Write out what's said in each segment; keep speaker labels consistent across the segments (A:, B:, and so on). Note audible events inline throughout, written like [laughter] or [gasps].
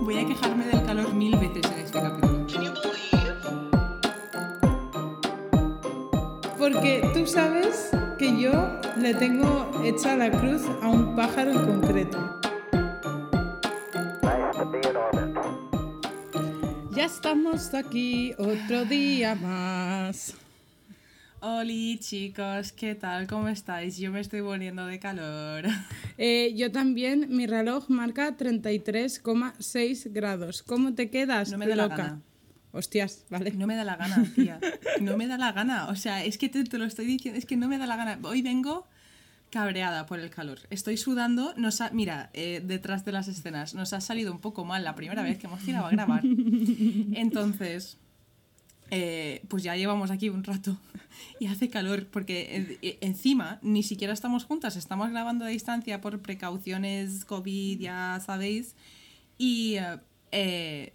A: Voy a quejarme del calor mil veces en este capítulo.
B: Porque tú sabes que yo le tengo hecha la cruz a un pájaro en concreto. Ya estamos aquí otro día más.
A: Hola chicos, ¿qué tal? ¿Cómo estáis? Yo me estoy poniendo de calor. [laughs]
B: Eh, yo también, mi reloj marca 33,6 grados. ¿Cómo te quedas?
A: No me da la gana.
B: Hostias, vale.
A: No me da la gana, tía. [laughs] No me da la gana. O sea, es que te, te lo estoy diciendo, es que no me da la gana. Hoy vengo cabreada por el calor. Estoy sudando. Nos ha- mira, eh, detrás de las escenas, nos ha salido un poco mal la primera vez que hemos tirado a grabar. [laughs] Entonces, eh, pues ya llevamos aquí un rato [laughs] y hace calor porque en- e- encima ni siquiera estamos juntas, estamos grabando a distancia por precauciones COVID, ya sabéis. Y, eh, eh,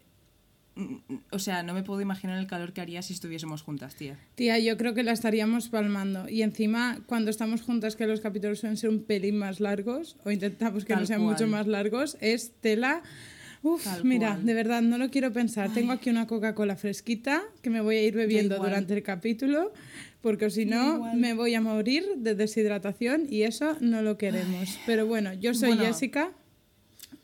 A: o sea, no me puedo imaginar el calor que haría si estuviésemos juntas, tía.
B: Tía, yo creo que la estaríamos palmando. Y encima, cuando estamos juntas, que los capítulos suelen ser un pelín más largos, o intentamos que
A: Tal
B: no sean
A: cual.
B: mucho más largos, es tela. Uf,
A: Tal
B: mira,
A: cual.
B: de verdad, no lo quiero pensar. Tengo aquí una Coca-Cola fresquita que me voy a ir bebiendo durante el capítulo, porque si no, me voy a morir de deshidratación y eso no lo queremos. Pero bueno, yo soy
A: Bueno.
B: Jessica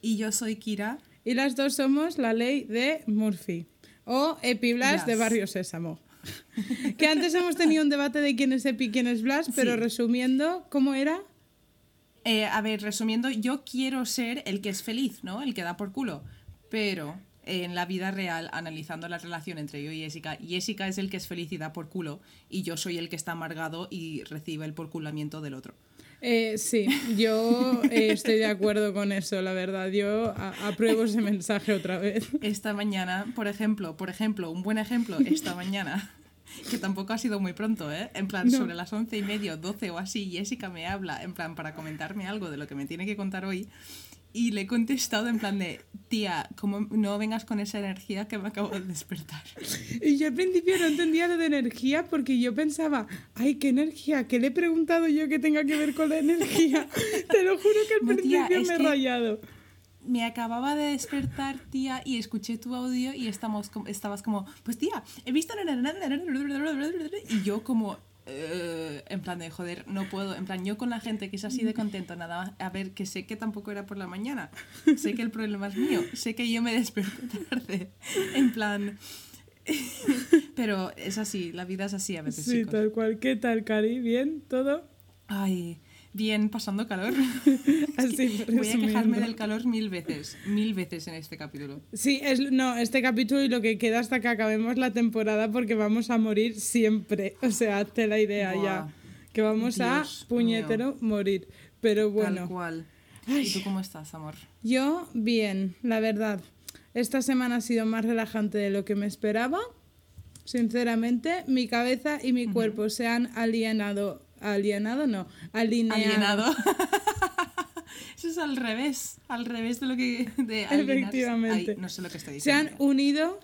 A: Y yo soy Kira.
B: y las dos somos la ley de Murphy o Epi Blas de
A: Yes.
B: Barrio Sésamo. [laughs] que antes hemos tenido un debate de quién es Epi y quién es Blas, pero
A: Sí.
B: resumiendo, ¿cómo era?
A: Eh, a ver, resumiendo, yo quiero ser el que es feliz, ¿no? El que da por culo. Pero en la vida real, analizando la relación entre yo y Jessica, Jessica es el que es feliz y da por culo, y yo soy el que está amargado y recibe el porculamiento del otro.
B: Eh, sí, yo eh, estoy de acuerdo con eso, la verdad. Yo apruebo ese mensaje otra vez.
A: Esta mañana, por ejemplo, por ejemplo, un buen ejemplo, esta mañana, que tampoco ha sido muy pronto, ¿eh? En plan,
B: No.
A: sobre las once y media, doce o así, Jessica me habla, en plan, para comentarme algo de lo que me tiene que contar hoy. Y le he contestado en plan de, tía, como no vengas con esa energía que me acabo de despertar.
B: Y yo al principio no entendía lo de energía porque yo pensaba, ay, qué energía, ¿qué le he preguntado yo que tenga que ver con la energía? [laughs] Te lo juro que al
A: No,
B: principio me he
A: que-
B: rayado.
A: Me acababa de despertar, tía, y escuché tu audio y estamos, estabas como, pues tía, he visto... Y yo como, eh, en plan de, joder, no puedo. En plan, yo con la gente que es así de contento, nada más, a ver, que sé que tampoco era por la mañana. Sé que el problema es mío. Sé que yo me desperté tarde. En plan... Pero es así, la vida es así a veces,
B: Sí,
A: chicos.
B: tal cual. ¿Qué tal, Cari? ¿Bien? ¿Todo?
A: Ay, bien, pasando calor. [laughs]
B: Así,
A: Voy a quejarme del calor mil veces, mil veces en este capítulo.
B: Sí, es, no, este capítulo y lo que queda hasta que acabemos la temporada porque vamos a morir siempre. O sea, hazte la idea ya. Que vamos a
A: Dios
B: puñetero morir. Pero
A: Tal
B: bueno,
A: cual.
B: Ay.
A: ¿Y tú cómo estás, amor?
B: yo bien, la verdad. Esta semana ha sido más relajante de lo que me esperaba. Sinceramente, mi cabeza y mi cuerpo se han alienado. Alienado, no. Alineado.
A: Alienado. [laughs] Eso es al revés, al revés de lo que... De. [laughs]
B: Efectivamente.
A: Ay, no sé lo que estoy
B: se han
A: diciendo.
B: unido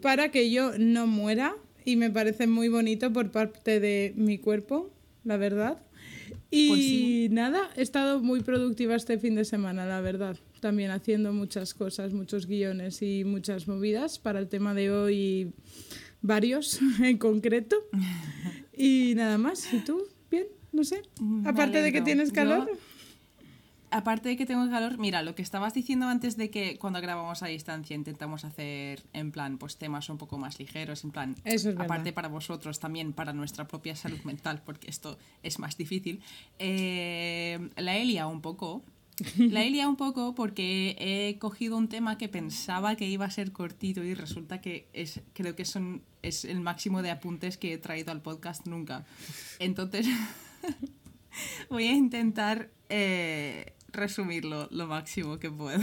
B: para que yo no muera y me parece muy bonito por parte de mi cuerpo, la verdad. Y
A: Pues sí.
B: nada, he estado muy productiva este fin de semana, la verdad. También haciendo muchas cosas, muchos guiones y muchas movidas para el tema de hoy, varios [laughs] en concreto. Y nada más, ¿y tú? No sé.
A: Me
B: Aparte de que tienes
A: Yo-
B: calor.
A: Aparte de que tengo calor, mira, lo que estabas diciendo antes de que cuando grabamos a distancia intentamos hacer en plan, pues temas un poco más ligeros, en plan,
B: Eso es verdad.
A: aparte para vosotros, también para nuestra propia salud mental, porque esto es más difícil, eh, la he liado un poco. La he liado un poco porque he cogido un tema que pensaba que iba a ser cortito y resulta que es, creo que son, es el máximo de apuntes que he traído al podcast nunca. Entonces, [laughs] [laughs] voy a intentar eh, resumirlo lo máximo que puedo.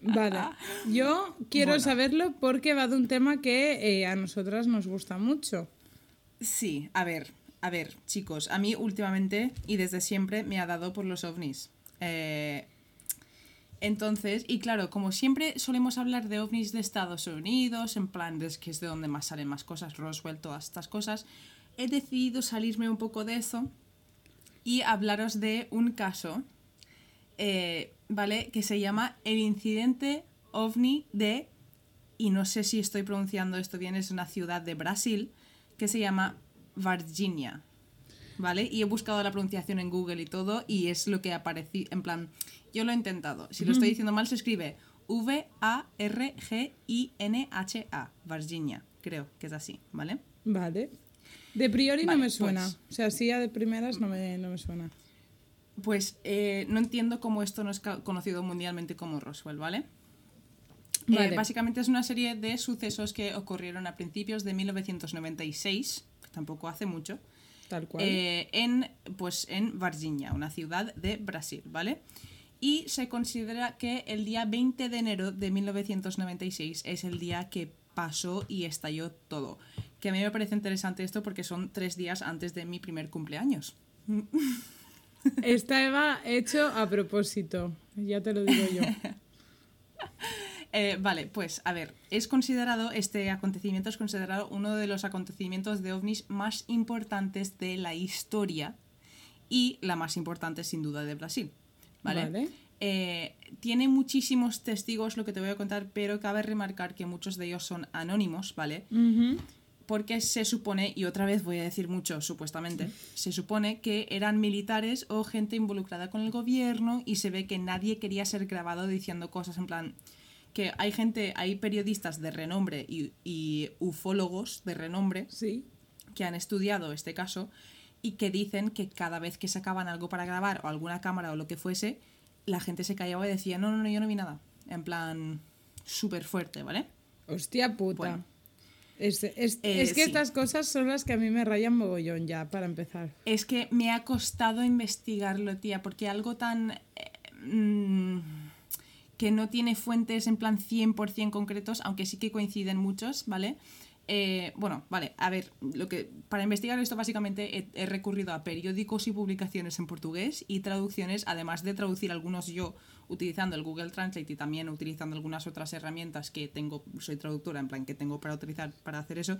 B: Vale, [laughs] yo quiero
A: Bueno.
B: saberlo porque va de un tema que eh, a nosotras nos gusta mucho.
A: Sí, a ver, a ver, chicos, a mí últimamente y desde siempre me ha dado por los ovnis. Eh, entonces, y claro, como siempre solemos hablar de ovnis de Estados Unidos, en plan, es que es de donde más salen más cosas, Roswell, todas estas cosas, he decidido salirme un poco de eso y hablaros de un caso eh, ¿vale? Que se llama el incidente ovni de, y no sé si estoy pronunciando esto bien, es una ciudad de Brasil, que se llama Virginia. ¿Vale? Y he buscado la pronunciación en Google y todo, y es lo que apareció, en plan, yo lo he intentado. Si lo estoy diciendo mal, se escribe V-A-R-G-I-N-H-A, Virginia, creo que es así, ¿vale?
B: Vale. De priori
A: Vale,
B: no me suena.
A: pues-
B: O sea, sí, a de primeras no me, no me suena.
A: Pues eh, no entiendo cómo esto no es conocido mundialmente como Roswell, ¿vale? Eh,
B: Vale.
A: básicamente es una serie de sucesos que ocurrieron a principios de 1996, que tampoco hace mucho,
B: Tal cual.
A: eh, en, pues, en Virginia, una ciudad de Brasil, ¿vale? Y se considera que el día 20 de enero de 1996 es el día que pasó y estalló todo. Que a mí me parece interesante esto porque son tres días antes de mi primer cumpleaños.
B: Estaba hecho a propósito, ya te lo digo yo. [laughs]
A: Eh, vale, pues a ver, es considerado, este acontecimiento es considerado uno de los acontecimientos de ovnis más importantes de la historia y la más importante sin duda de Brasil. ¿Vale?
B: Vale.
A: Eh, tiene muchísimos testigos lo que te voy a contar, pero cabe remarcar que muchos de ellos son anónimos, ¿vale? Porque se supone, y otra vez voy a decir mucho supuestamente, se supone que eran militares o gente involucrada con el gobierno y se ve que nadie quería ser grabado diciendo cosas en plan que hay gente, hay periodistas de renombre y, y ufólogos de renombre
B: Sí.
A: que han estudiado este caso y que dicen que cada vez que sacaban algo para grabar o alguna cámara o lo que fuese, la gente se callaba y decía, no, no, no, yo no vi nada. En plan, súper fuerte, ¿vale?
B: Hostia puta.
A: Bueno.
B: Es, es-
A: Eh,
B: es que
A: sí.
B: estas cosas son las que a mí me rayan mogollón ya, para empezar.
A: Es que me ha costado investigarlo, tía, porque algo tan... eh, mm, que no tiene fuentes en plan 100% concretos, aunque sí que coinciden muchos, ¿vale? Eh, bueno, vale, a ver, lo que, para investigar esto básicamente he, he recurrido a periódicos y publicaciones en portugués y traducciones, además de traducir algunos yo utilizando el Google Translate y también utilizando algunas otras herramientas que tengo, soy traductora, en plan que tengo para utilizar para hacer eso.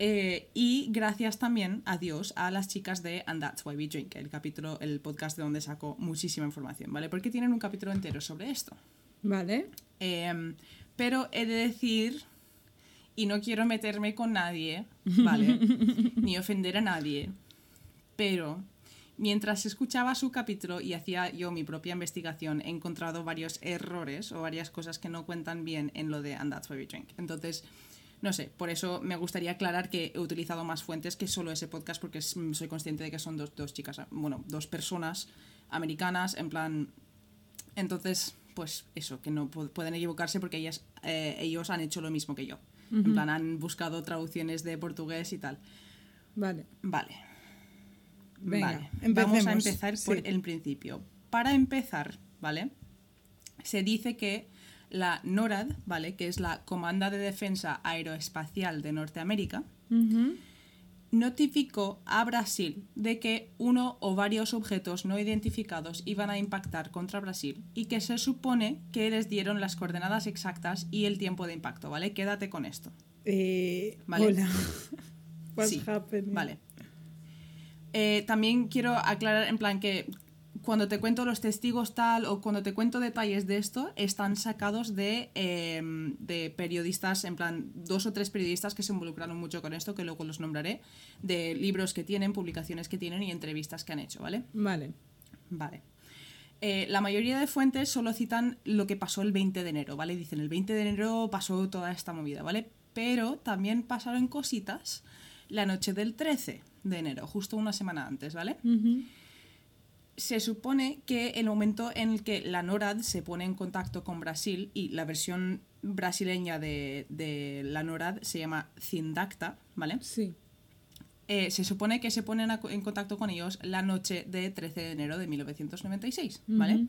A: Eh, y gracias también a Dios a las chicas de And That's Why We Drink, el capítulo, el podcast de donde saco muchísima información, ¿vale? Porque tienen un capítulo entero sobre esto.
B: ¿Vale?
A: Em, pero he de decir, y no quiero meterme con nadie, [laughs] ¿vale? Ni ofender a nadie, pero mientras escuchaba su capítulo y hacía yo mi propia investigación, he encontrado varios errores o varias cosas que no cuentan bien en lo de And That's Why We Drink. Entonces, no sé, por eso me gustaría aclarar que he utilizado más fuentes que solo ese podcast porque es- soy consciente de que son dos, dos chicas, bueno, dos personas americanas, en plan, entonces, pues eso, que no pu- pueden equivocarse porque ellas, eh, ellos han hecho lo mismo que yo. En plan, han buscado traducciones de portugués y tal.
B: Vale.
A: Vale.
B: Venga,
A: vale. Vamos a empezar por
B: Sí.
A: el principio. Para empezar, ¿vale? Se dice que la NORAD, ¿vale? Que es la Comanda de Defensa Aeroespacial de Norteamérica, notificó a Brasil de que uno o varios objetos no identificados iban a impactar contra Brasil y que se supone que les dieron las coordenadas exactas y el tiempo de impacto, ¿vale? Quédate con esto.
B: Eh,
A: Vale.
B: Hola. [laughs] What's
A: Sí,
B: happening?
A: Vale. Eh, también quiero aclarar en plan que cuando te cuento los testigos tal o cuando te cuento detalles de esto, están sacados de, eh, de periodistas, en plan dos o tres periodistas que se involucraron mucho con esto, que luego los nombraré, de libros que tienen, publicaciones que tienen y entrevistas que han hecho, ¿vale?
B: Vale.
A: Vale. Eh, la mayoría de fuentes solo citan lo que pasó el 20 de enero, ¿vale? Dicen el 20 de enero pasó toda esta movida, ¿vale? Pero también pasaron cositas la noche del 13 de enero, justo una semana antes, ¿vale? Se supone que el momento en el que la NORAD se pone en contacto con Brasil y la versión brasileña de, de la NORAD se llama Cindacta, ¿vale?
B: Sí.
A: Eh, se supone que se ponen a en contacto con ellos la noche de 13 de enero de 1996, ¿vale?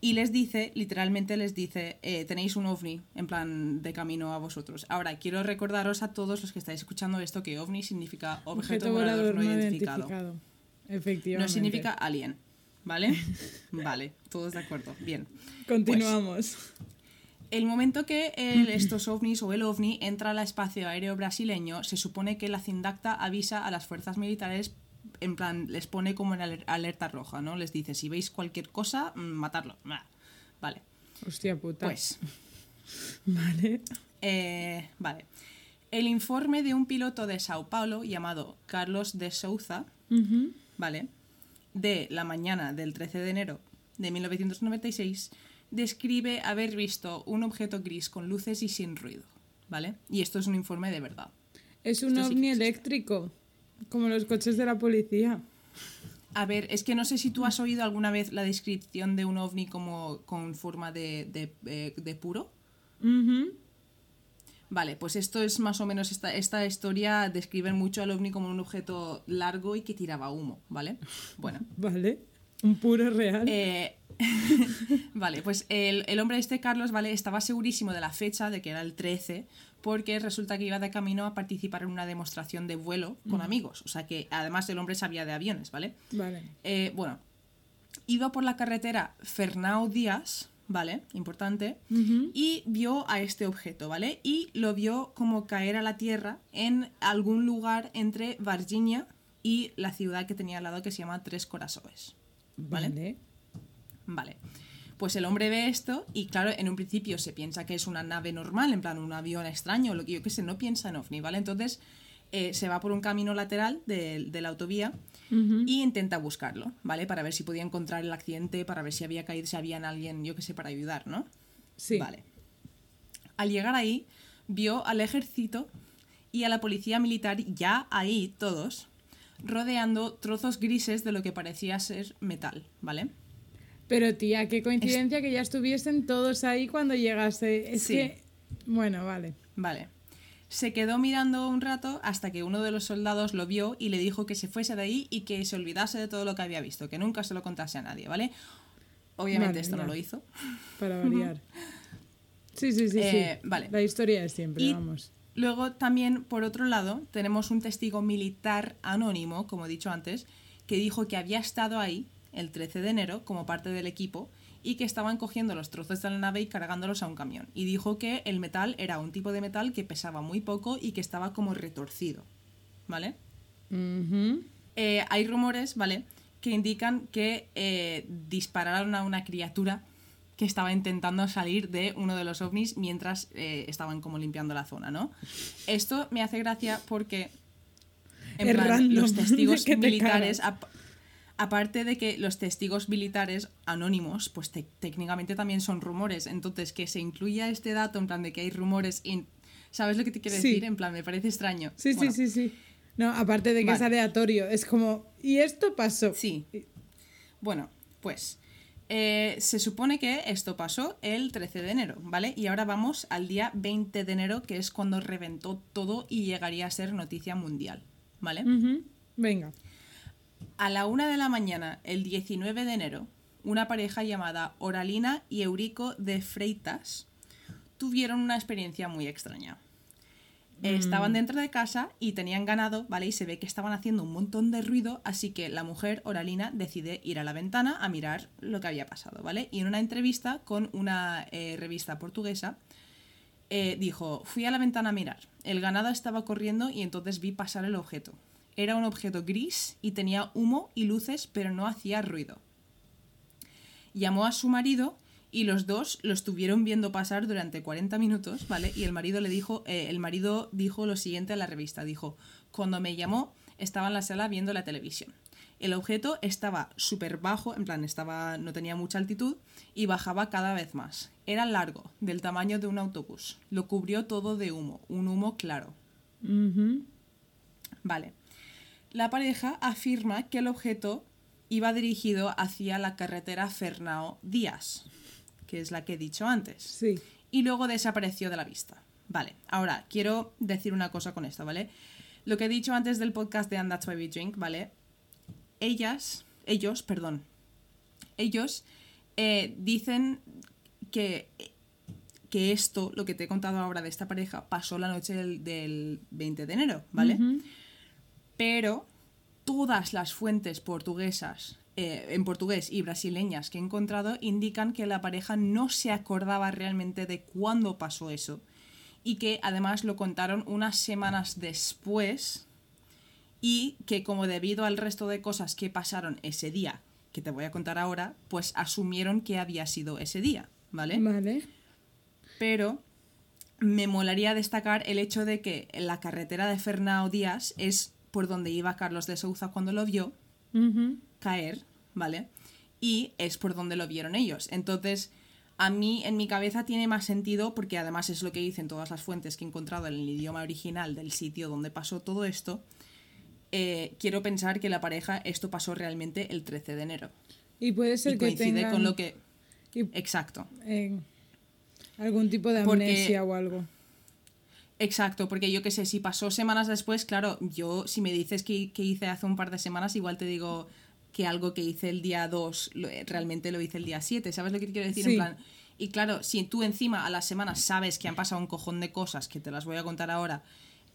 A: Y les dice, literalmente les dice, eh, tenéis un ovni en plan de camino a vosotros. Ahora, quiero recordaros a todos los que estáis escuchando esto que ovni significa objeto, volador, no identificado.
B: Efectivamente.
A: No significa alien, ¿vale? [laughs] vale, todos de acuerdo. Bien.
B: Continuamos.
A: El momento que el- estos ovnis o el ovni entra al espacio aéreo brasileño, se supone que la Cindacta avisa a las fuerzas militares en plan, les pone como en aler- alerta roja, ¿no? Les dice, si veis cualquier cosa, mm, matarlo. Vale,
B: Hostia puta.
A: pues, [laughs]
B: Vale.
A: eh, vale. El informe de un piloto de Sao Paulo llamado Carlos de Souza. ¿vale? De la mañana del 13 de enero de 1996, describe haber visto un objeto gris con luces y sin ruido, ¿vale? Y esto es un informe de verdad.
B: Es un
A: Esto
B: ovni eléctrico, como los coches de la policía.
A: A ver, es que no sé si tú has oído alguna vez la descripción de un ovni como con forma de, de, eh, de puro. Vale, pues esto es más o menos esta, esta historia describe mucho al ovni como un objeto largo y que tiraba humo, ¿vale? Bueno. [laughs]
B: Vale. Un puro real.
A: Eh, [laughs] vale, pues el, el hombre este, Carlos, ¿vale? Estaba segurísimo de la fecha, de que era el 13, porque resulta que iba de camino a participar en una demostración de vuelo con amigos. O sea que además el hombre sabía de aviones, ¿vale?
B: Vale.
A: Eh, bueno, iba por la carretera Fernão Díaz, ¿vale? Importante. Y vio a este objeto, ¿vale? Y lo vio como caer a la tierra en algún lugar entre Virginia y la ciudad que tenía al lado que se llama Tres Corazones. ¿Vale?
B: Vale.
A: Vale. Pues el hombre ve esto y claro, en un principio se piensa que es una nave normal, en plan un avión extraño, lo que yo que sé, no piensa en ovni, ¿vale? Entonces eh, se va por un camino lateral de, de la autovía
B: Ujú.
A: y intenta buscarlo, ¿vale? Para ver si podía encontrar el accidente, para ver si había caído, si había alguien, yo que sé, para ayudar, ¿no?
B: Sí.
A: Vale. Al llegar ahí, vio al ejército y a la policía militar ya ahí todos, rodeando trozos grises de lo que parecía ser metal, ¿vale?
B: Pero tía, qué coincidencia que ya estuviesen todos ahí cuando llegase. Es
A: Sí.
B: que. Bueno, vale.
A: Vale. Se quedó mirando un rato hasta que uno de los soldados lo vio y le dijo que se fuese de ahí y que se olvidase de todo lo que había visto, que nunca se lo contase a nadie, ¿vale? Obviamente
B: Vale,
A: esto
B: ya.
A: no lo hizo.
B: Para variar. [laughs] Sí, sí, sí,
A: Eh,
B: sí.
A: vale.
B: La historia es siempre,
A: Y-
B: vamos.
A: Luego también, por otro lado, tenemos un testigo militar anónimo, como he dicho antes, que dijo que había estado ahí el 13 de enero como parte del equipo y que estaban cogiendo los trozos de la nave y cargándolos a un camión. Y dijo que el metal era un tipo de metal que pesaba muy poco y que estaba como retorcido. ¿Vale? Eh, hay rumores, ¿vale? Que indican que eh, dispararon a una criatura que estaba intentando salir de uno de los ovnis mientras eh, estaban como limpiando la zona, ¿no? Esto me hace gracia porque en plan, los [laughs] testigos militares, aparte de que los testigos militares anónimos, pues te- técnicamente también son rumores. Entonces, que se incluya este dato en plan de que hay rumores, ¿sabes lo que te quiero
B: Sí.
A: decir? En plan, me parece extraño.
B: Sí,
A: Bueno,
B: sí, sí, sí. No, aparte de que
A: Vale.
B: es aleatorio, es como. ¿Y esto pasó?
A: Sí. Bueno, pues eh, se supone que esto pasó el 13 de enero, ¿vale? Y ahora vamos al día 20 de enero, que es cuando reventó todo y llegaría a ser noticia mundial, ¿vale?
B: Venga.
A: A la una de la mañana, el 19 de enero, una pareja llamada Oralina y Eurico de Freitas tuvieron una experiencia muy extraña. Eh, Estaban dentro de casa y tenían ganado, ¿vale? Y se ve que estaban haciendo un montón de ruido, así que la mujer, Oralina, decide ir a la ventana a mirar lo que había pasado, ¿vale? Y en una entrevista con una eh, revista portuguesa, eh, dijo, fui a la ventana a mirar. El ganado estaba corriendo y entonces vi pasar el objeto. Era un objeto gris y tenía humo y luces, pero no hacía ruido. Llamó a su marido y los dos lo estuvieron viendo pasar durante 40 minutos, ¿vale? Y el marido le dijo, eh, el marido dijo lo siguiente a la revista, dijo, cuando me llamó estaba en la sala viendo la televisión. El objeto estaba súper bajo, en plan estaba, no tenía mucha altitud y bajaba cada vez más. Era largo, del tamaño de un autobús. Lo cubrió todo de humo, un humo claro. Vale. La pareja afirma que el objeto iba dirigido hacia la carretera Fernao Díaz, que es la que he dicho antes,
B: Sí.
A: y luego desapareció de la vista. Vale, ahora quiero decir una cosa con esto, ¿vale? Lo que he dicho antes del podcast de And That's Why We Drink, ¿vale? Ellas, ellos, perdón, ellos eh, dicen que, que esto, lo que te he contado ahora de esta pareja, pasó la noche del, del 20 de enero, ¿vale? Pero todas las fuentes portuguesas, eh, en portugués y brasileñas que he encontrado, indican que la pareja no se acordaba realmente de cuándo pasó eso y que además lo contaron unas semanas después y que como debido al resto de cosas que pasaron ese día, que te voy a contar ahora, pues asumieron que había sido ese día, ¿vale?
B: Vale.
A: Pero me molaría destacar el hecho de que la carretera de Fernao Díaz es por donde iba Carlos de Souza cuando lo vio caer, ¿vale? Y es por donde lo vieron ellos. Entonces, a mí en mi cabeza tiene más sentido porque además es lo que dicen todas las fuentes que he encontrado en el idioma original del sitio donde pasó todo esto. Eh, quiero pensar que la pareja esto pasó realmente el 13 de enero.
B: Y puede ser
A: y
B: que
A: coincide
B: tengan
A: con lo que...
B: y,
A: Exacto.
B: eh, algún tipo de
A: Porque-
B: amnesia o algo.
A: Exacto, porque yo qué sé, si pasó semanas después, claro, yo si me dices que, que hice hace un par de semanas, igual te digo que algo que hice el día 2 lo- eh, realmente lo hice el día 7, ¿sabes lo que te quiero decir?
B: Sí.
A: En plan, y claro, si tú encima a las semanas sabes que han pasado un cojón de cosas, que te las voy a contar ahora,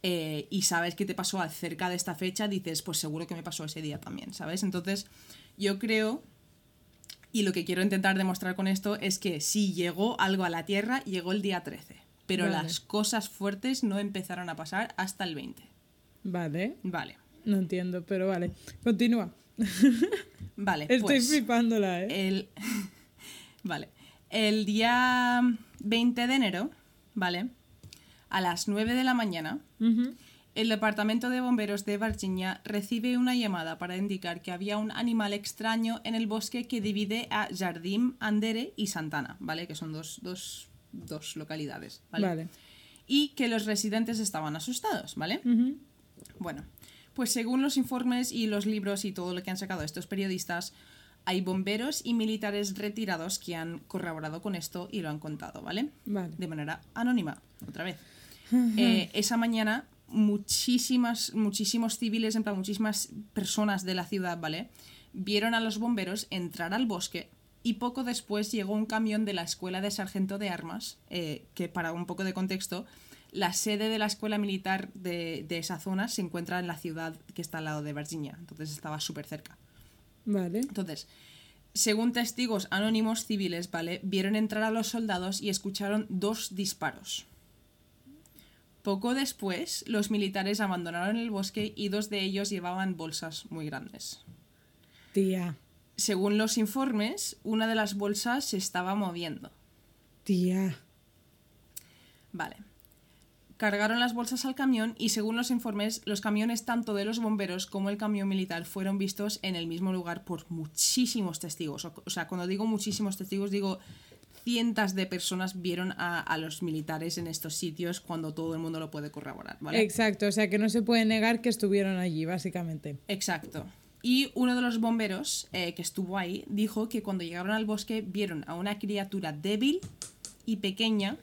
A: eh, y sabes que te pasó cerca de esta fecha, dices, pues seguro que me pasó ese día también, ¿sabes? Entonces, yo creo y lo que quiero intentar demostrar con esto es que si llegó algo a la Tierra, llegó el día 13. Pero
B: Vale.
A: las cosas fuertes no empezaron a pasar hasta el 20.
B: Vale.
A: Vale.
B: No entiendo, pero vale. Continúa. [laughs]
A: Vale.
B: Estoy
A: pues,
B: flipándola, ¿eh?
A: el... [laughs] vale. El día 20 de enero, ¿vale? A las 9 de la mañana, el Departamento de Bomberos de Virginia recibe una llamada para indicar que había un animal extraño en el bosque que divide a Jardim, Andere y Santana, ¿vale? Que son dos, dos, dos localidades, ¿vale?
B: Vale.
A: Y que los residentes estaban asustados, ¿vale? Bueno, pues según los informes y los libros y todo lo que han sacado estos periodistas, hay bomberos y militares retirados que han corroborado con esto y lo han contado, ¿vale?
B: Vale.
A: De manera anónima, otra vez. Eh, esa mañana, muchísimas, muchísimos civiles, en plan, muchísimas personas de la ciudad, ¿vale? Vieron a los bomberos entrar al bosque y poco después llegó un camión de la Escuela de Sargento de Armas, eh, que para un poco de contexto, la sede de la escuela militar de, de esa zona se encuentra en la ciudad que está al lado de Virginia, entonces estaba súper cerca.
B: Vale.
A: Entonces, según testigos anónimos civiles, ¿vale? Vieron entrar a los soldados y escucharon dos disparos. Poco después, los militares abandonaron el bosque y dos de ellos llevaban bolsas muy grandes.
B: Tía.
A: Según los informes, una de las bolsas se estaba moviendo.
B: Tía.
A: Vale. Cargaron las bolsas al camión y según los informes, los camiones tanto de los bomberos como el camión militar fueron vistos en el mismo lugar por muchísimos testigos. O, sea, cuando digo muchísimos testigos, digo cientos de personas vieron a, a los militares en estos sitios cuando todo el mundo lo puede corroborar, ¿vale?
B: Exacto, o sea que no se puede negar que estuvieron allí, básicamente.
A: Exacto. Y uno de los bomberos eh, que estuvo ahí dijo que cuando llegaron al bosque vieron a una criatura débil y pequeña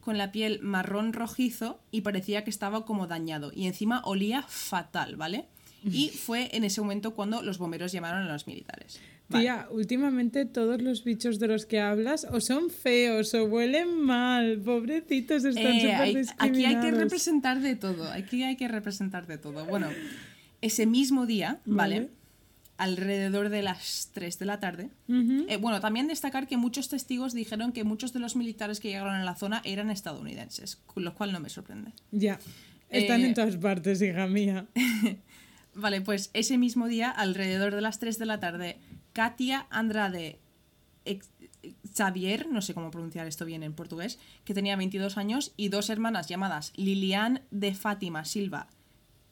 A: con la piel marrón rojizo y parecía que estaba como dañado y encima olía fatal, ¿vale? Y [laughs] fue en ese momento cuando los bomberos llamaron a los militares. Vale.
B: Tía, últimamente todos los bichos de los que hablas o son feos o huelen mal. Pobrecitos, están
A: Eh,
B: súper
A: aquí hay que representar de todo, aquí hay que representar de todo. Bueno, ese mismo día, ¿vale?
B: Vale.
A: Alrededor de las 3 de la tarde. Eh, bueno, también destacar que muchos testigos dijeron que muchos de los militares que llegaron a la zona eran estadounidenses, lo cual no me sorprende.
B: Ya. Están
A: Eh,
B: en todas partes, hija mía. [laughs]
A: Vale, pues ese mismo día, alrededor de las 3 de la tarde, Katia Andrade Xavier, no sé cómo pronunciar esto bien en portugués, que tenía 22 años, y dos hermanas llamadas Lilian de Fátima Silva,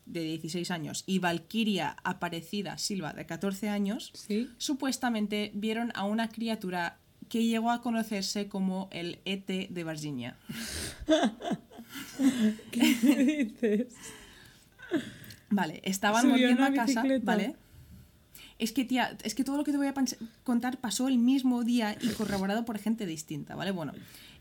A: de 16 años, y Valquiria Aparecida Silva, de 14 años,
B: Sí.
A: supuestamente vieron a una criatura que llegó a conocerse como el ET de Virginia. [laughs]
B: ¿Qué dices?
A: Vale, estaban
B: Subió
A: volviendo a casa,
B: bicicleta.
A: ¿vale? Es que, tía, es que todo lo que te voy a contar pasó el mismo día y corroborado por gente distinta, ¿vale? Bueno,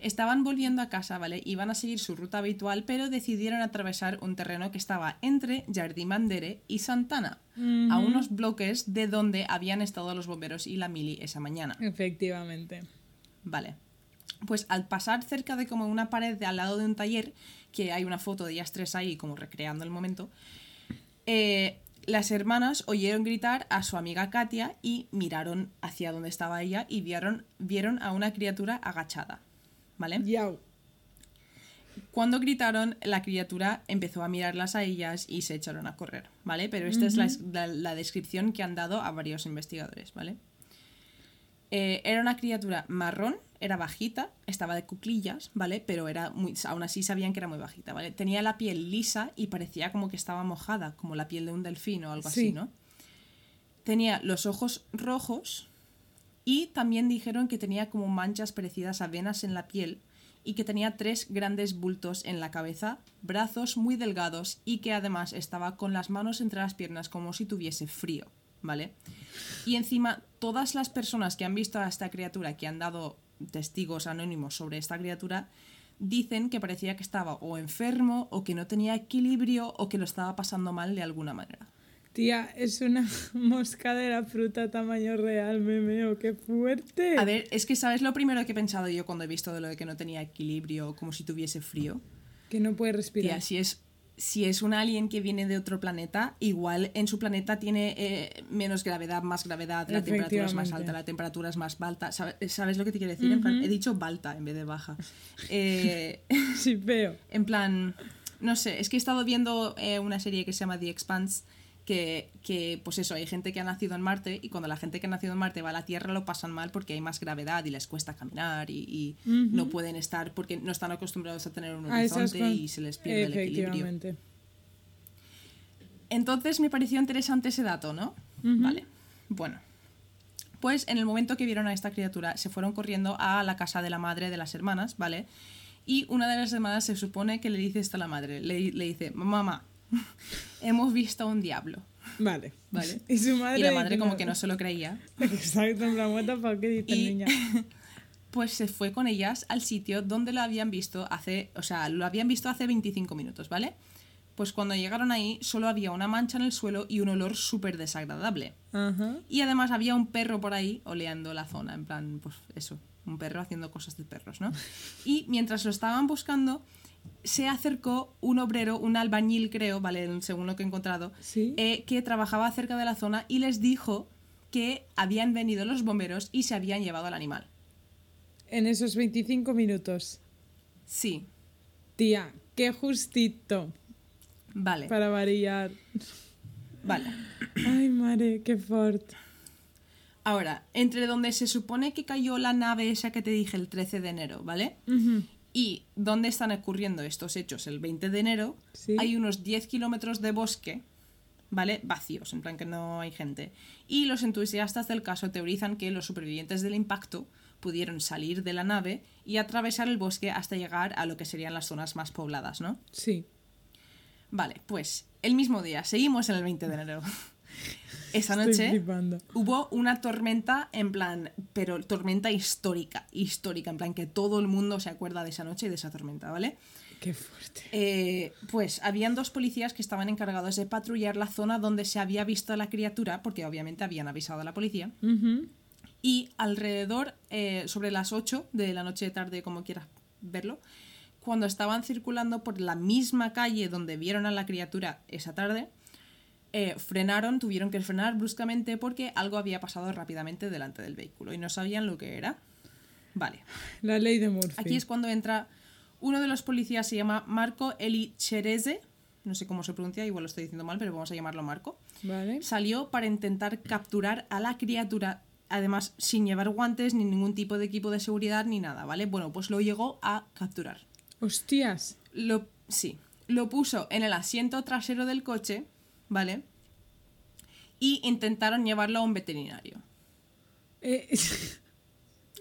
A: estaban volviendo a casa, ¿vale? Iban a seguir su ruta habitual, pero decidieron atravesar un terreno que estaba entre Jardí Mandere y Santana, a unos bloques de donde habían estado los bomberos y la mili esa mañana.
B: Efectivamente.
A: Vale. Pues al pasar cerca de como una pared de al lado de un taller, que hay una foto de ellas tres ahí como recreando el momento, eh, las hermanas oyeron gritar a su amiga Katia y miraron hacia donde estaba ella y vieron, vieron a una criatura agachada. ¿Vale? Cuando gritaron, la criatura empezó a mirarlas a ellas y se echaron a correr, ¿vale? Pero esta es la, la- la descripción que han dado a varios investigadores, ¿vale? Eh, era una criatura marrón, era bajita, estaba de cuclillas, ¿vale? Pero era muy, aún así sabían que era muy bajita, ¿vale? Tenía la piel lisa y parecía como que estaba mojada, como la piel de un delfín o algo
B: Sí.
A: así, ¿no? Tenía los ojos rojos y también dijeron que tenía como manchas parecidas a venas en la piel y que tenía tres grandes bultos en la cabeza, brazos muy delgados y que además estaba con las manos entre las piernas como si tuviese frío, ¿vale? Y encima todas las personas que han visto a esta criatura, que han dado testigos anónimos sobre esta criatura, dicen que parecía que estaba o enfermo o que no tenía equilibrio o que lo estaba pasando mal de alguna manera.
B: Tía, es una [laughs] mosca de la fruta tamaño real, me meo, qué fuerte.
A: A ver, es que sabes lo primero que he pensado yo cuando he visto de lo de que no tenía equilibrio, como si tuviese frío.
B: Que no puede respirar.
A: Tía, si es, si es un alien que viene de otro planeta, igual en su planeta tiene eh, menos gravedad, más gravedad, la temperatura es más alta, la temperatura es más alta. ¿Sabes, sabes lo que te quiero decir? En plan, he dicho balta en vez de baja. [laughs] Eh,
B: Sí, veo.
A: en plan, no sé, es que he estado viendo eh, una serie que se llama The Expanse. Que, que, pues eso, hay gente que ha nacido en Marte y cuando la gente que ha nacido en Marte va a la Tierra lo pasan mal porque hay más gravedad y les cuesta caminar y, y no pueden estar porque no están acostumbrados a tener un
B: A esas
A: horizonte
B: con-
A: y se les pierde el equilibrio. Entonces me pareció interesante ese dato, ¿no? Vale. Bueno. Pues en el momento que vieron a esta criatura, se fueron corriendo a la casa de la madre de las hermanas, ¿vale? Y una de las hermanas se supone que le dice esto a la madre. Le, le dice, mamá, [laughs] hemos visto a un diablo,
B: Vale.
A: ¿vale?
B: Y su madre.
A: Y la madre como que no se lo creía.
B: Exacto, en plan, fuck, ¿qué dice
A: Y-
B: niña? [laughs]
A: Pues se fue con ellas al sitio donde lo habían visto hace, o sea, lo habían visto hace 25 minutos, ¿vale? Pues cuando llegaron ahí solo había una mancha en el suelo y un olor súper desagradable.
B: Ajá.
A: Y además había un perro por ahí oleando la zona, en plan, pues eso, un perro haciendo cosas de perros, ¿no? [laughs] Y mientras lo estaban buscando, se acercó un obrero, un albañil creo, ¿vale? Según lo que he encontrado,
B: Sí.
A: eh, que trabajaba cerca de la zona y les dijo que habían venido los bomberos y se habían llevado al animal.
B: En esos 25 minutos.
A: Sí,
B: Tía, qué justito.
A: vale,
B: Para variar.
A: vale.
B: Ay, madre, qué fort.
A: Ahora, entre donde se supone que cayó la nave esa que te dije el 13 de enero, ¿vale? Y dónde están ocurriendo estos hechos el 20 de enero,
B: Sí.
A: hay unos 10 kilómetros de bosque, ¿vale? Vacíos, en plan que no hay gente. Y los entusiastas del caso teorizan que los supervivientes del impacto pudieron salir de la nave y atravesar el bosque hasta llegar a lo que serían las zonas más pobladas, ¿no?
B: Sí.
A: Vale, pues el mismo día, seguimos en el 20 de enero. [laughs] Esa noche hubo una tormenta en plan, pero tormenta histórica, histórica, en plan que todo el mundo se acuerda de esa noche y de esa tormenta, ¿vale?
B: Qué fuerte.
A: Eh, pues habían dos policías que estaban encargados de patrullar la zona donde se había visto a la criatura, porque obviamente habían avisado a la policía, y alrededor, eh, sobre las 8 de la noche tarde, como quieras verlo, cuando estaban circulando por la misma calle donde vieron a la criatura esa tarde, eh, frenaron, tuvieron que frenar bruscamente porque algo había pasado rápidamente delante del vehículo y no sabían lo que era. Vale.
B: La ley de Murphy.
A: Aquí es cuando entra uno de los policías, se llama Marco Eli Chereze, no sé cómo se pronuncia, igual lo estoy diciendo mal, pero vamos a llamarlo Marco.
B: Vale.
A: Salió para intentar capturar a la criatura, además sin llevar guantes ni ningún tipo de equipo de seguridad ni nada, ¿vale? Bueno, pues lo llegó a capturar.
B: Hostias.
A: Lo, sí, lo puso en el asiento trasero del coche, ¿vale? Y intentaron llevarlo a un veterinario.
B: Eh, [laughs]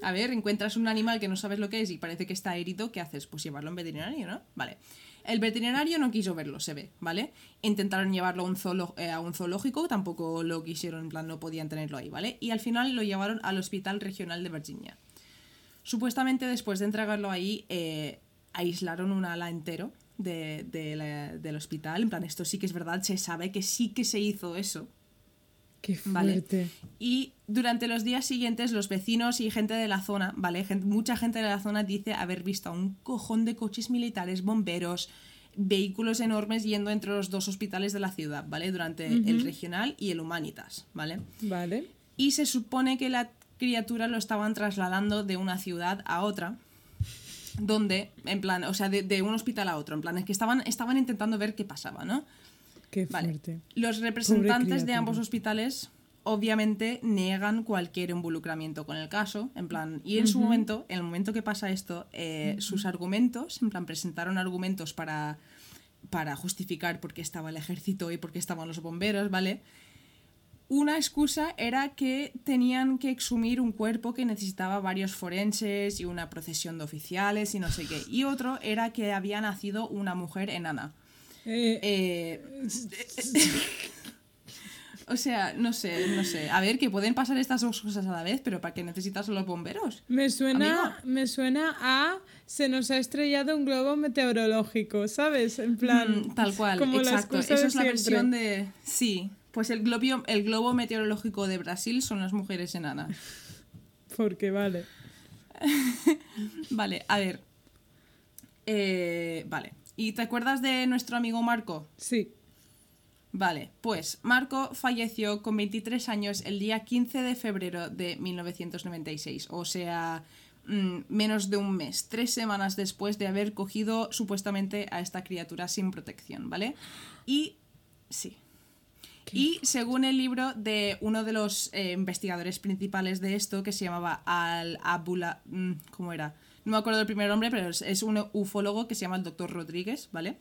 A: A ver, encuentras un animal que no sabes lo que es y parece que está herido, ¿qué haces? Pues llevarlo a un veterinario, ¿no? Vale. El veterinario no quiso verlo, se ve, ¿vale? Intentaron llevarlo a un, zoolo- eh, a un zoológico, tampoco lo quisieron, en plan, no podían tenerlo ahí, ¿vale? Y al final lo llevaron al Hospital Regional de Virginia. Supuestamente después de entregarlo ahí, eh, aislaron un ala entero de- de la- del hospital. En plan, esto sí que es verdad, se sabe que sí que se hizo eso,
B: qué
A: ¿vale?
B: fuerte.
A: Y durante los días siguientes, los vecinos y gente de la zona, ¿vale? Mucha gente de la zona dice haber visto a un cojón de coches militares, bomberos, vehículos enormes yendo entre los dos hospitales de la ciudad, ¿vale? Durante el regional y el Humanitas, ¿vale?
B: Vale.
A: Y se supone que la criatura lo estaban trasladando de una ciudad a otra. Donde, en plan, o sea, de, de un hospital a otro, en plan, es que estaban, estaban intentando ver qué pasaba, ¿no?
B: Qué
A: Vale.
B: fuerte.
A: Los representantes de ambos hospitales obviamente niegan cualquier involucramiento con el caso, en plan, y en su momento, en el momento que pasa esto, eh, sus argumentos, en plan, presentaron argumentos para, para justificar por qué estaba el ejército y por qué estaban los bomberos, ¿vale? Una excusa era que tenían que exhumir un cuerpo que necesitaba varios forenses y una procesión de oficiales y no sé qué. Y otro era que había nacido una mujer enana.
B: Eh,
A: Eh, o sea, no sé, no sé. A ver, que pueden pasar estas dos cosas a la vez, pero ¿para qué necesitas los bomberos?
B: me suena,
A: amigo.
B: me suena a se nos ha estrellado un globo meteorológico, ¿sabes? En plan,
A: Mm, tal cual, exacto.
B: de
A: es la
B: siempre.
A: versión de... Sí, pues el globo, el globo meteorológico de Brasil son las mujeres enanas. [laughs]
B: Porque vale. [laughs]
A: Vale, a ver. Eh, vale. ¿Y te acuerdas de nuestro amigo Marco?
B: Sí.
A: Vale, pues Marco falleció con 23 años el día 15 de febrero de 1996, o sea, mm, menos de un mes, tres semanas después de haber cogido supuestamente a esta criatura sin protección, ¿vale? Y sí. Y según el libro de uno de los eh, investigadores principales de esto, que se llamaba Al Abula... mm, ¿Cómo era? No me acuerdo del primer nombre, pero es, es un ufólogo que se llama el doctor Rodríguez, ¿vale?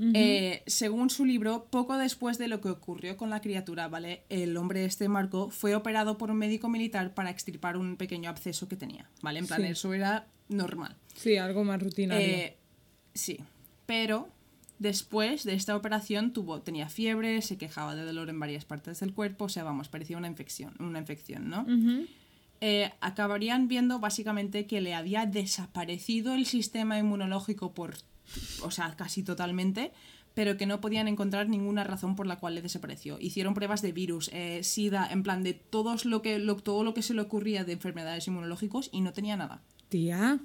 A: Eh, según su libro, poco después de lo que ocurrió con la criatura, ¿vale? El hombre este Marco fue operado por un médico militar para extirpar un pequeño absceso que tenía, ¿vale? En plan,
B: Sí.
A: eso era normal.
B: Sí, algo más rutinario.
A: Eh, sí, pero después de esta operación tuvo, tenía fiebre, se quejaba de dolor en varias partes del cuerpo, o sea, vamos, parecía una infección, una infección, ¿no? Eh, acabarían viendo básicamente que le había desaparecido el sistema inmunológico por, o sea, casi totalmente, pero que no podían encontrar ninguna razón por la cual le desapareció. Hicieron pruebas de virus, eh, sida, en plan de todos lo que, lo- todo lo que se le ocurría de enfermedades inmunológicos y no tenía nada.
B: Tía.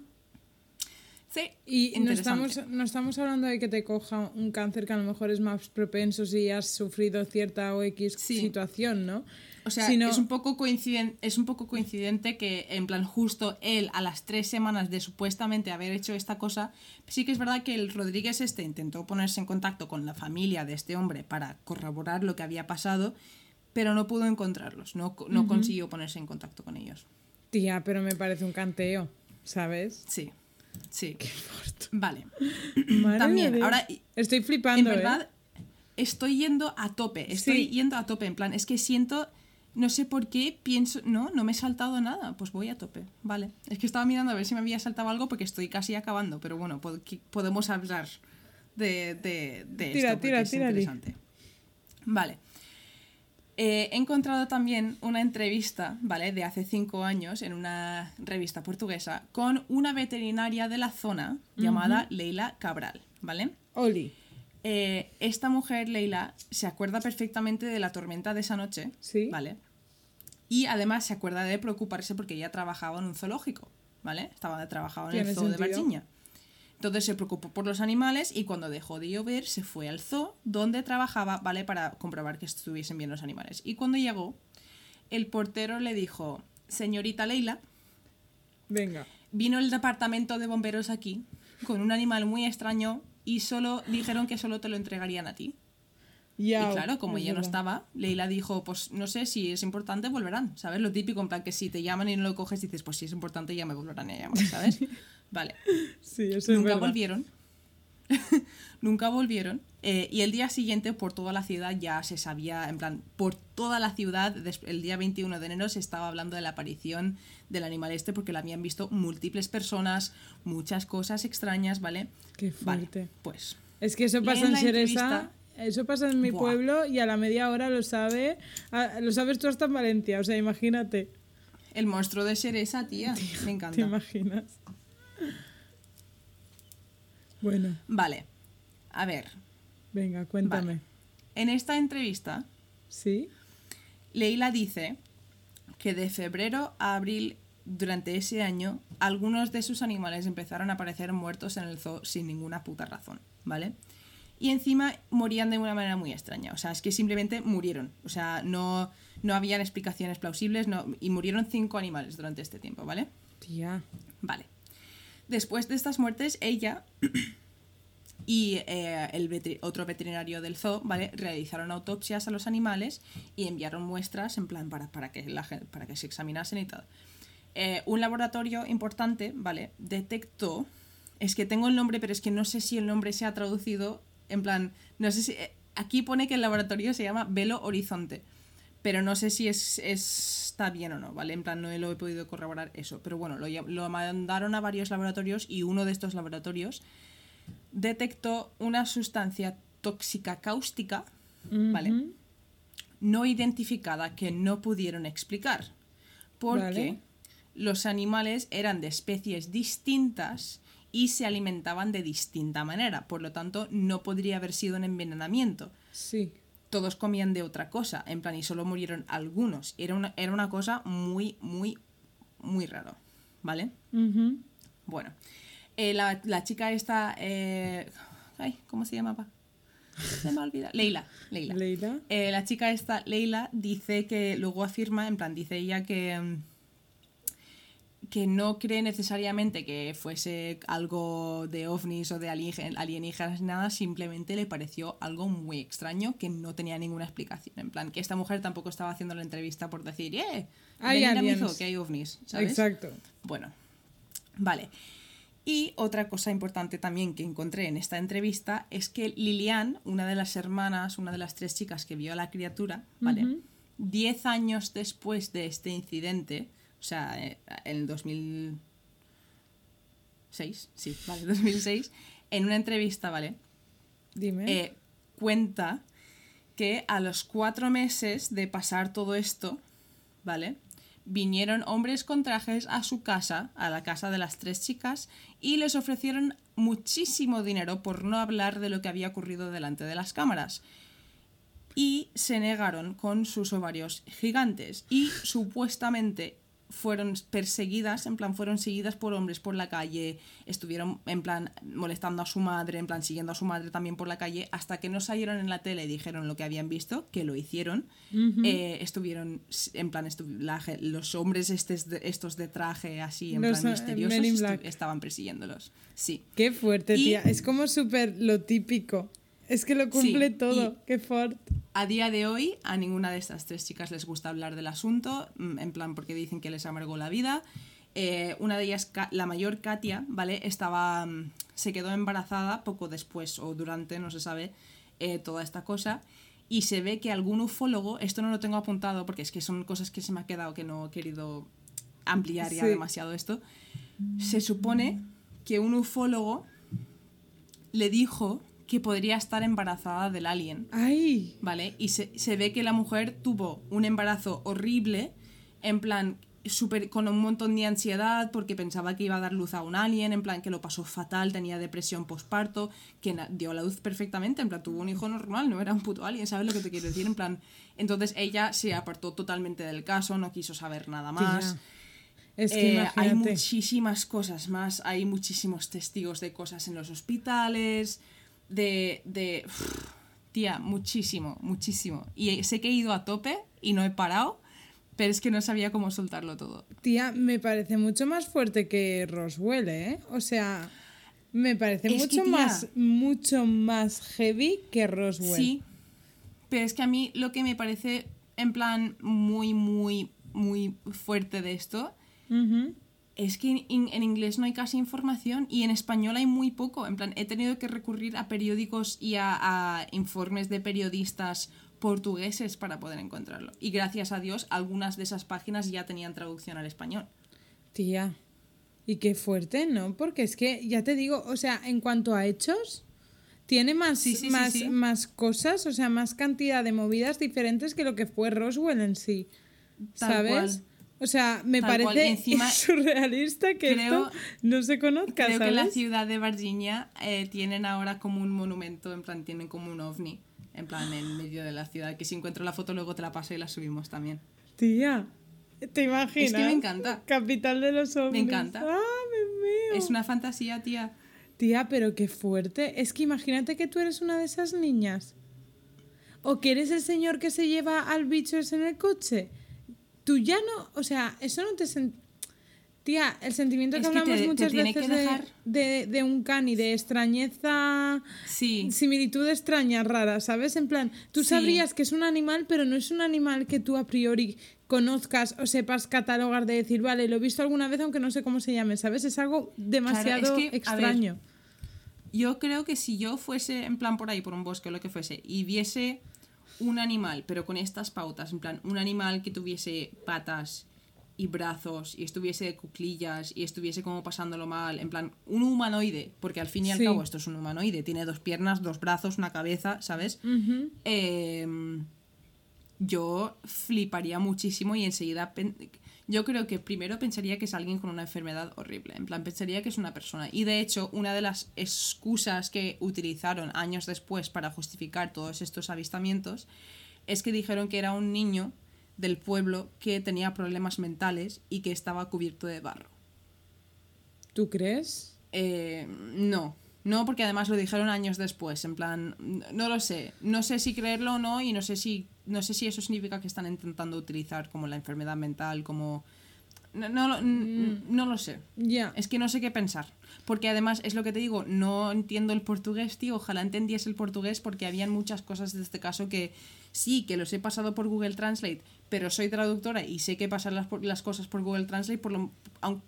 A: Sí,
B: Y no estamos, no estamos hablando de que te coja un cáncer que a lo mejor es más propenso si has sufrido cierta o X
A: Sí.
B: situación, ¿no?
A: O sea,
B: Sino-
A: es, un poco coinciden- es un poco coincidente que, en plan, justo él, a las tres semanas de supuestamente haber hecho esta cosa, sí que es verdad que el Rodríguez este intentó ponerse en contacto con la familia de este hombre para corroborar lo que había pasado, pero no pudo encontrarlos, no, no consiguió ponerse en contacto con ellos.
B: Tía, pero me parece un canteo, ¿sabes?
A: Sí, sí. Vale. [clears throat]
B: Madre
A: También,
B: Dios.
A: ahora,
B: Estoy
A: En
B: flipando,
A: verdad,
B: ¿eh?
A: estoy yendo a tope, estoy
B: Sí.
A: yendo a tope, en plan, es que siento, no sé por qué, pienso, no, no me he saltado nada, pues voy a tope, vale. Es que estaba mirando a ver si me había saltado algo porque estoy casi acabando, pero bueno, pod- podemos hablar de, de, de
B: Tira,
A: esto porque
B: tira,
A: es interesante. Vale. Eh, he encontrado también una entrevista, ¿vale? De hace cinco años en una revista portuguesa con una veterinaria de la zona llamada Leila Cabral, ¿vale?
B: Oli.
A: Eh, esta mujer, Leila, se acuerda perfectamente de la tormenta de esa noche,
B: Sí.
A: ¿vale? Y además se acuerda de preocuparse porque ella trabajaba en un zoológico, ¿vale? Estaba trabajaba en el zoo de. Virginia. Entonces se preocupó por los animales y cuando dejó de llover se fue al zoo donde trabajaba, ¿vale? Para comprobar que estuviesen bien los animales. Y cuando llegó, el portero le dijo, señorita Leila,
B: Venga.
A: vino el departamento de bomberos aquí con un animal muy extraño y solo dijeron que solo te lo entregarían a ti. Y claro, como
B: es
A: ella no estaba, Leila dijo, pues no sé si es importante, volverán, ¿sabes? Lo típico, en plan que si te llaman y no lo coges, dices, pues si es importante ya me volverán a llamar, ¿sabes? [laughs] Vale.
B: Sí, eso es
A: Nunca volvieron. [laughs] Nunca volvieron. Eh, y el día siguiente, por toda la ciudad, ya se sabía, en plan, por toda la ciudad, el día 21 de enero se estaba hablando de la aparición del animal este porque lo habían visto múltiples personas, muchas cosas extrañas, ¿vale?
B: Qué
A: Vale,
B: fuerte.
A: pues
B: Es que eso pasa en
A: la entrevista.
B: Eso pasa en mi
A: Buah.
B: pueblo y a la media hora lo sabe, a- lo sabes tú hasta en Valencia, o sea, imagínate,
A: el monstruo de Seresa, tía, me
B: ¿te
A: encanta.
B: imaginas? Bueno,
A: Vale, a ver,
B: venga, cuéntame.
A: Vale. en esta entrevista,
B: ¿Sí?
A: Leila dice que de febrero a abril durante ese año algunos de sus animales empezaron a aparecer muertos en el zoo sin ninguna puta razón, ¿vale? Y encima morían de una manera muy extraña, o sea, es que simplemente murieron, o sea, no, no habían explicaciones plausibles no, y murieron cinco animales durante este tiempo, ¿vale?
B: Tía,
A: Vale. Después de estas muertes, ella y eh, el otro veterinario del zoo, ¿vale? Realizaron autopsias a los animales y enviaron muestras en plan para, para, que, la, para que se examinasen y tal. Eh, un laboratorio importante, ¿vale? Detectó, es que tengo el nombre, pero es que no sé si el nombre se ha traducido, en plan, no sé si... eh, Aquí pone que el laboratorio se llama Velo Horizonte, pero no sé si es, es- está bien o no, ¿vale? En plan, no lo he podido corroborar eso, pero bueno, lo, lo mandaron a varios laboratorios y uno de estos laboratorios detectó una sustancia tóxica cáustica, ¿vale? No identificada que no pudieron explicar. Porque
B: Vale.
A: los animales eran de especies distintas y se alimentaban de distinta manera. Por lo tanto, no podría haber sido un envenenamiento.
B: Sí.
A: Todos comían de otra cosa, en plan, y solo murieron algunos. Era una, era una cosa muy, muy, muy raro. ¿Vale? Bueno, eh, la, la chica esta. eh, ay, ¿cómo se llamaba? Se me ha olvidado. Leila. Leila.
B: Leila.
A: Eh, la chica esta, Leila, dice que luego afirma, en plan, dice ella que, mm, que no cree necesariamente que fuese algo de ovnis o de alien- alienígenas, nada, simplemente le pareció algo muy extraño que no tenía ninguna explicación. En plan, que esta mujer tampoco estaba haciendo la entrevista por decir, ¡eh!
B: Hay aliens".
A: que hay ovnis, ¿sabes?
B: Exacto.
A: Bueno, vale. Y otra cosa importante también que encontré en esta entrevista es que Lilian, una de las hermanas, una de las tres chicas que vio a la criatura, ¿vale? Diez años después de este incidente, o sea, eh, en el 2006, sí, vale, [laughs] 2006, en una entrevista, ¿vale?
B: Dime.
A: eh, cuenta que a los cuatro meses de pasar todo esto, ¿vale? Vinieron hombres con trajes a su casa, a la casa de las tres chicas, y les ofrecieron muchísimo dinero por no hablar de lo que había ocurrido delante de las cámaras. Y se negaron con sus ovarios gigantes. Y supuestamente fueron perseguidas, en plan, fueron seguidas por hombres por la calle, estuvieron, en plan, molestando a su madre, en plan, siguiendo a su madre también por la calle, hasta que no salieron en la tele y dijeron lo que habían visto, que lo hicieron, eh, estuvieron, en plan, estu- la los hombres estes estos de traje así, en
B: Los,
A: plan,
B: eh,
A: misteriosos, estu- estaban persiguiéndolos. Sí.
B: Qué fuerte,
A: y-
B: tía. Es como súper lo típico. Es que lo cumple
A: Sí,
B: todo. Qué fuerte.
A: A día de hoy, a ninguna de estas tres chicas les gusta hablar del asunto, mm, en plan porque dicen que les amargó la vida. Eh, una de ellas, la mayor Katia, ¿vale? Estaba. mm, se quedó embarazada poco después o durante, no se sabe, eh, toda esta cosa. Y se ve que algún ufólogo, esto no lo tengo apuntado porque es que son cosas que se me ha quedado que no he querido ampliar ya
B: Sí.
A: demasiado esto. Se supone que un ufólogo le dijo que podría estar embarazada del alien.
B: ¡Ay!
A: ¿vale? Y se, se ve que la mujer tuvo un embarazo horrible, en plan, súper con un montón de ansiedad porque pensaba que iba a dar luz a un alien, en plan que lo pasó fatal, tenía depresión postparto, que dio a la luz perfectamente, en plan tuvo un hijo normal, no era un puto alien, ¿sabes lo que te quiero decir? En plan, entonces ella se apartó totalmente del caso, no quiso saber nada más.
B: Es que
A: Eh, hay muchísimas cosas más, hay muchísimos testigos de cosas en los hospitales, de... de [sighs] tía, muchísimo, muchísimo. Y sé que he ido a tope y no he parado, pero es que no sabía cómo soltarlo todo.
B: Tía, me parece mucho más fuerte que Roswell, ¿eh? O sea, me parece
A: Es que,
B: mucho
A: tía-
B: más, mucho más heavy que Roswell.
A: Sí, pero es que a mí lo que me parece en plan muy, muy, muy fuerte de esto. Es que en, in- en inglés no hay casi información y en español hay muy poco. En plan, he tenido que recurrir a periódicos y a, a informes de periodistas portugueses para poder encontrarlo. Y gracias a Dios, algunas de esas páginas ya tenían traducción al español.
B: Tía, y qué fuerte, ¿no? Porque es que, ya te digo, o sea, en cuanto a hechos, tiene más,
A: Sí, sí, sí,
B: más,
A: sí.
B: más cosas, o sea, más cantidad de movidas diferentes que lo que fue Roswell en sí.
A: Tal
B: ¿Sabes?
A: cual.
B: O sea, me
A: Tal
B: parece
A: encima, [laughs]
B: surrealista que
A: creo-
B: esto no se conozca,
A: Creo que en la ciudad de Virginia eh, tienen ahora como un monumento, en plan, tienen como un ovni, en plan, en medio de la ciudad. Que si encuentro la foto luego te la paso y la subimos también.
B: Tía, ¿te imaginas?
A: Es que me encanta.
B: Capital de los ovnis.
A: encanta.
B: ¡Ah, me!
A: Es una fantasía, tía.
B: Tía, pero qué fuerte. Es que imagínate que tú eres una de esas niñas. O que eres el señor que se lleva al bicho ese en el coche. Tú ya no, o sea, eso no te Tía, el sentimiento que
A: Es que
B: hablamos
A: te-
B: muchas veces de- de, de un cani, de extrañeza,
A: Sí.
B: similitud extraña, rara, ¿sabes? En plan, tú
A: Sí.
B: sabrías que es un animal, pero no es un animal que tú a priori conozcas o sepas catalogar de decir, vale, lo he visto alguna vez aunque no sé cómo se llame, ¿sabes? Es algo demasiado
A: que, a ver,
B: extraño.
A: Yo creo que si yo fuese en plan por ahí, por un bosque o lo que fuese, y viese un animal, pero con estas pautas, en plan, un animal que tuviese patas y brazos y estuviese de cuclillas y estuviese como pasándolo mal, en plan, un humanoide, porque al fin y al
B: Sí.
A: cabo esto es un humanoide, tiene dos piernas, dos brazos, una cabeza, ¿sabes? Em, yo fliparía muchísimo y enseguida yo creo que primero pensaría que es alguien con una enfermedad horrible, en plan pensaría que es una persona y de hecho una de las excusas que utilizaron años después para justificar todos estos avistamientos es que dijeron que era un niño del pueblo que tenía problemas mentales y que estaba cubierto de barro.
B: ¿Tú crees?
A: Eh, no, no, porque además lo dijeron años después, en plan, no lo sé, no sé si creerlo o no y no sé si, no sé si eso significa que están intentando utilizar como la enfermedad mental, como... No, no, lo- n- no lo sé.
B: Ya.
A: Es que no sé qué pensar. Porque además, es lo que te digo, no entiendo el portugués, tío. Ojalá entendiese el portugués porque habían muchas cosas de este caso que sí, que los he pasado por Google Translate, pero soy traductora y sé que pasan las, las cosas por Google Translate, por, lo-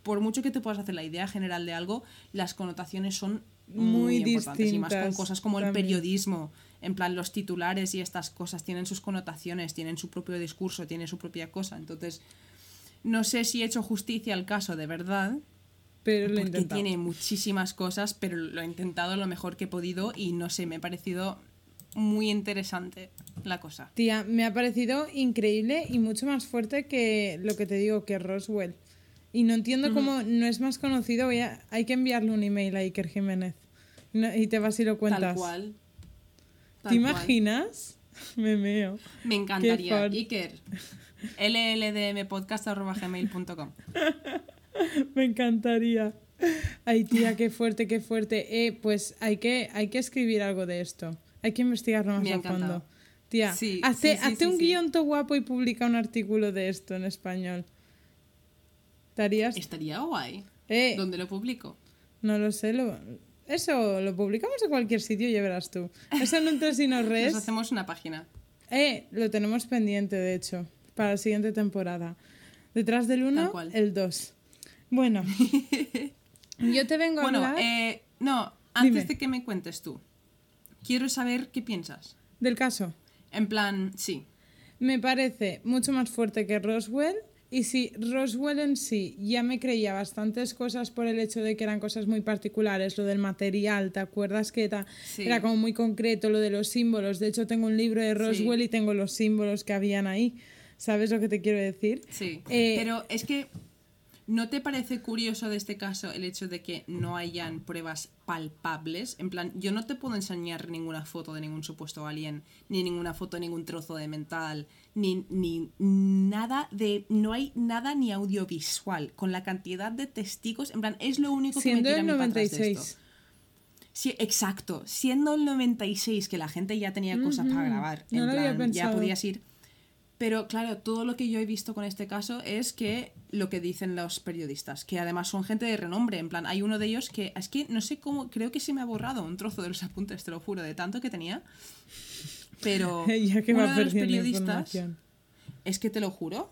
A: por mucho que te puedas hacer la idea general de algo, las connotaciones son muy,
B: Muy
A: importantes. Y más con cosas como el
B: también.
A: periodismo. En plan, los titulares y estas cosas tienen sus connotaciones, tienen su propio discurso, tienen su propia cosa. Entonces, no sé si he hecho justicia al caso de verdad,
B: Pero lo he
A: porque
B: intentado.
A: tiene muchísimas cosas, pero lo he intentado lo mejor que he podido y no sé, me ha parecido muy interesante la cosa.
B: Tía, me ha parecido increíble y mucho más fuerte que lo que te digo, que Roswell. Y no entiendo cómo no es más conocido. Voy a- hay que enviarle un email a Iker Jiménez. No- y te vas y lo cuentas.
A: Tal cual.
B: ¿Te
A: Tal cual.
B: imaginas? [laughs] Me meo.
A: Me encantaría. Iker, [laughs] lldmpodcast.gmail.com [laughs]
B: Me encantaría. Ay, tía, qué fuerte, qué fuerte. Eh, pues hay que, hay que escribir algo de esto. Hay que investigarlo más
A: Me
B: a
A: encantado.
B: fondo. Tía,
A: Sí,
B: hazte,
A: sí, sí,
B: hazte un guion todo guapo y publica un artículo de esto en español. ¿Estarías?
A: Estaría guay.
B: Eh,
A: ¿Dónde lo publico?
B: no lo sé. Lo, eso lo publicamos en cualquier sitio ya verás tú. Eso no entres y no res.
A: Nos hacemos una página.
B: Eh, lo tenemos pendiente, de hecho, para la siguiente temporada. Detrás del 1,
A: Tal cual.
B: el 2. Bueno, [laughs] yo te vengo a
A: Bueno,
B: hablar
A: eh, no, antes
B: Dime.
A: de que me cuentes tú, quiero saber qué piensas.
B: del caso.
A: En plan, sí.
B: Me parece mucho más fuerte que Roswell. Y si Roswell en sí ya me creía bastantes cosas por el hecho de que eran cosas muy particulares, lo del material, ¿te acuerdas que
A: Sí.
B: era como muy concreto, lo de los símbolos? De hecho, tengo un libro de Roswell
A: Sí.
B: y tengo los símbolos que habían ahí. ¿Sabes lo que te quiero decir?
A: Sí,
B: Eh,
A: pero es que ¿no te parece curioso de este caso el hecho de que no hayan pruebas palpables? En plan, yo no te puedo enseñar ninguna foto de ningún supuesto alien, ni ninguna foto de ningún trozo de mental, ni, ni nada de... No hay nada ni audiovisual con la cantidad de testigos. En plan, es lo único que
B: Siendo
A: me tira
B: el
A: a mí para atrás de
B: 96.
A: esto. Sí, exacto. Siendo el 96, que la gente ya tenía cosas para grabar.
B: No
A: en
B: lo había
A: plan, ya podías ir. Pero claro, todo lo que yo he visto con este caso es que lo que dicen los periodistas, que además son gente de renombre. En plan, hay uno de ellos que es que no sé cómo, creo que se me ha borrado un trozo de los apuntes, te lo juro, de tanto que tenía. Pero [laughs]
B: ya que
A: uno de los periodistas, es que te lo juro.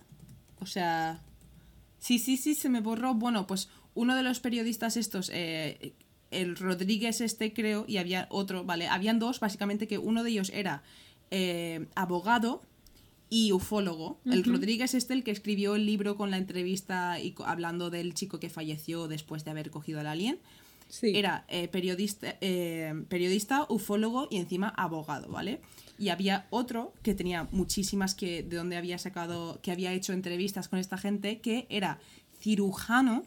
A: O sea. Sí, sí, sí, se me borró. Bueno, pues uno de los periodistas estos, eh, el Rodríguez este creo, y había otro, ¿vale? Habían dos, básicamente, que uno de ellos era eh, abogado y ufólogo. El Rodríguez este, el que escribió el libro con la entrevista y hablando del chico que falleció después de haber cogido al alien.
B: Sí.
A: Era eh, periodista, eh, periodista, ufólogo y encima abogado, ¿vale? Y había otro que tenía muchísimas que de donde había sacado, que había hecho entrevistas con esta gente, que era cirujano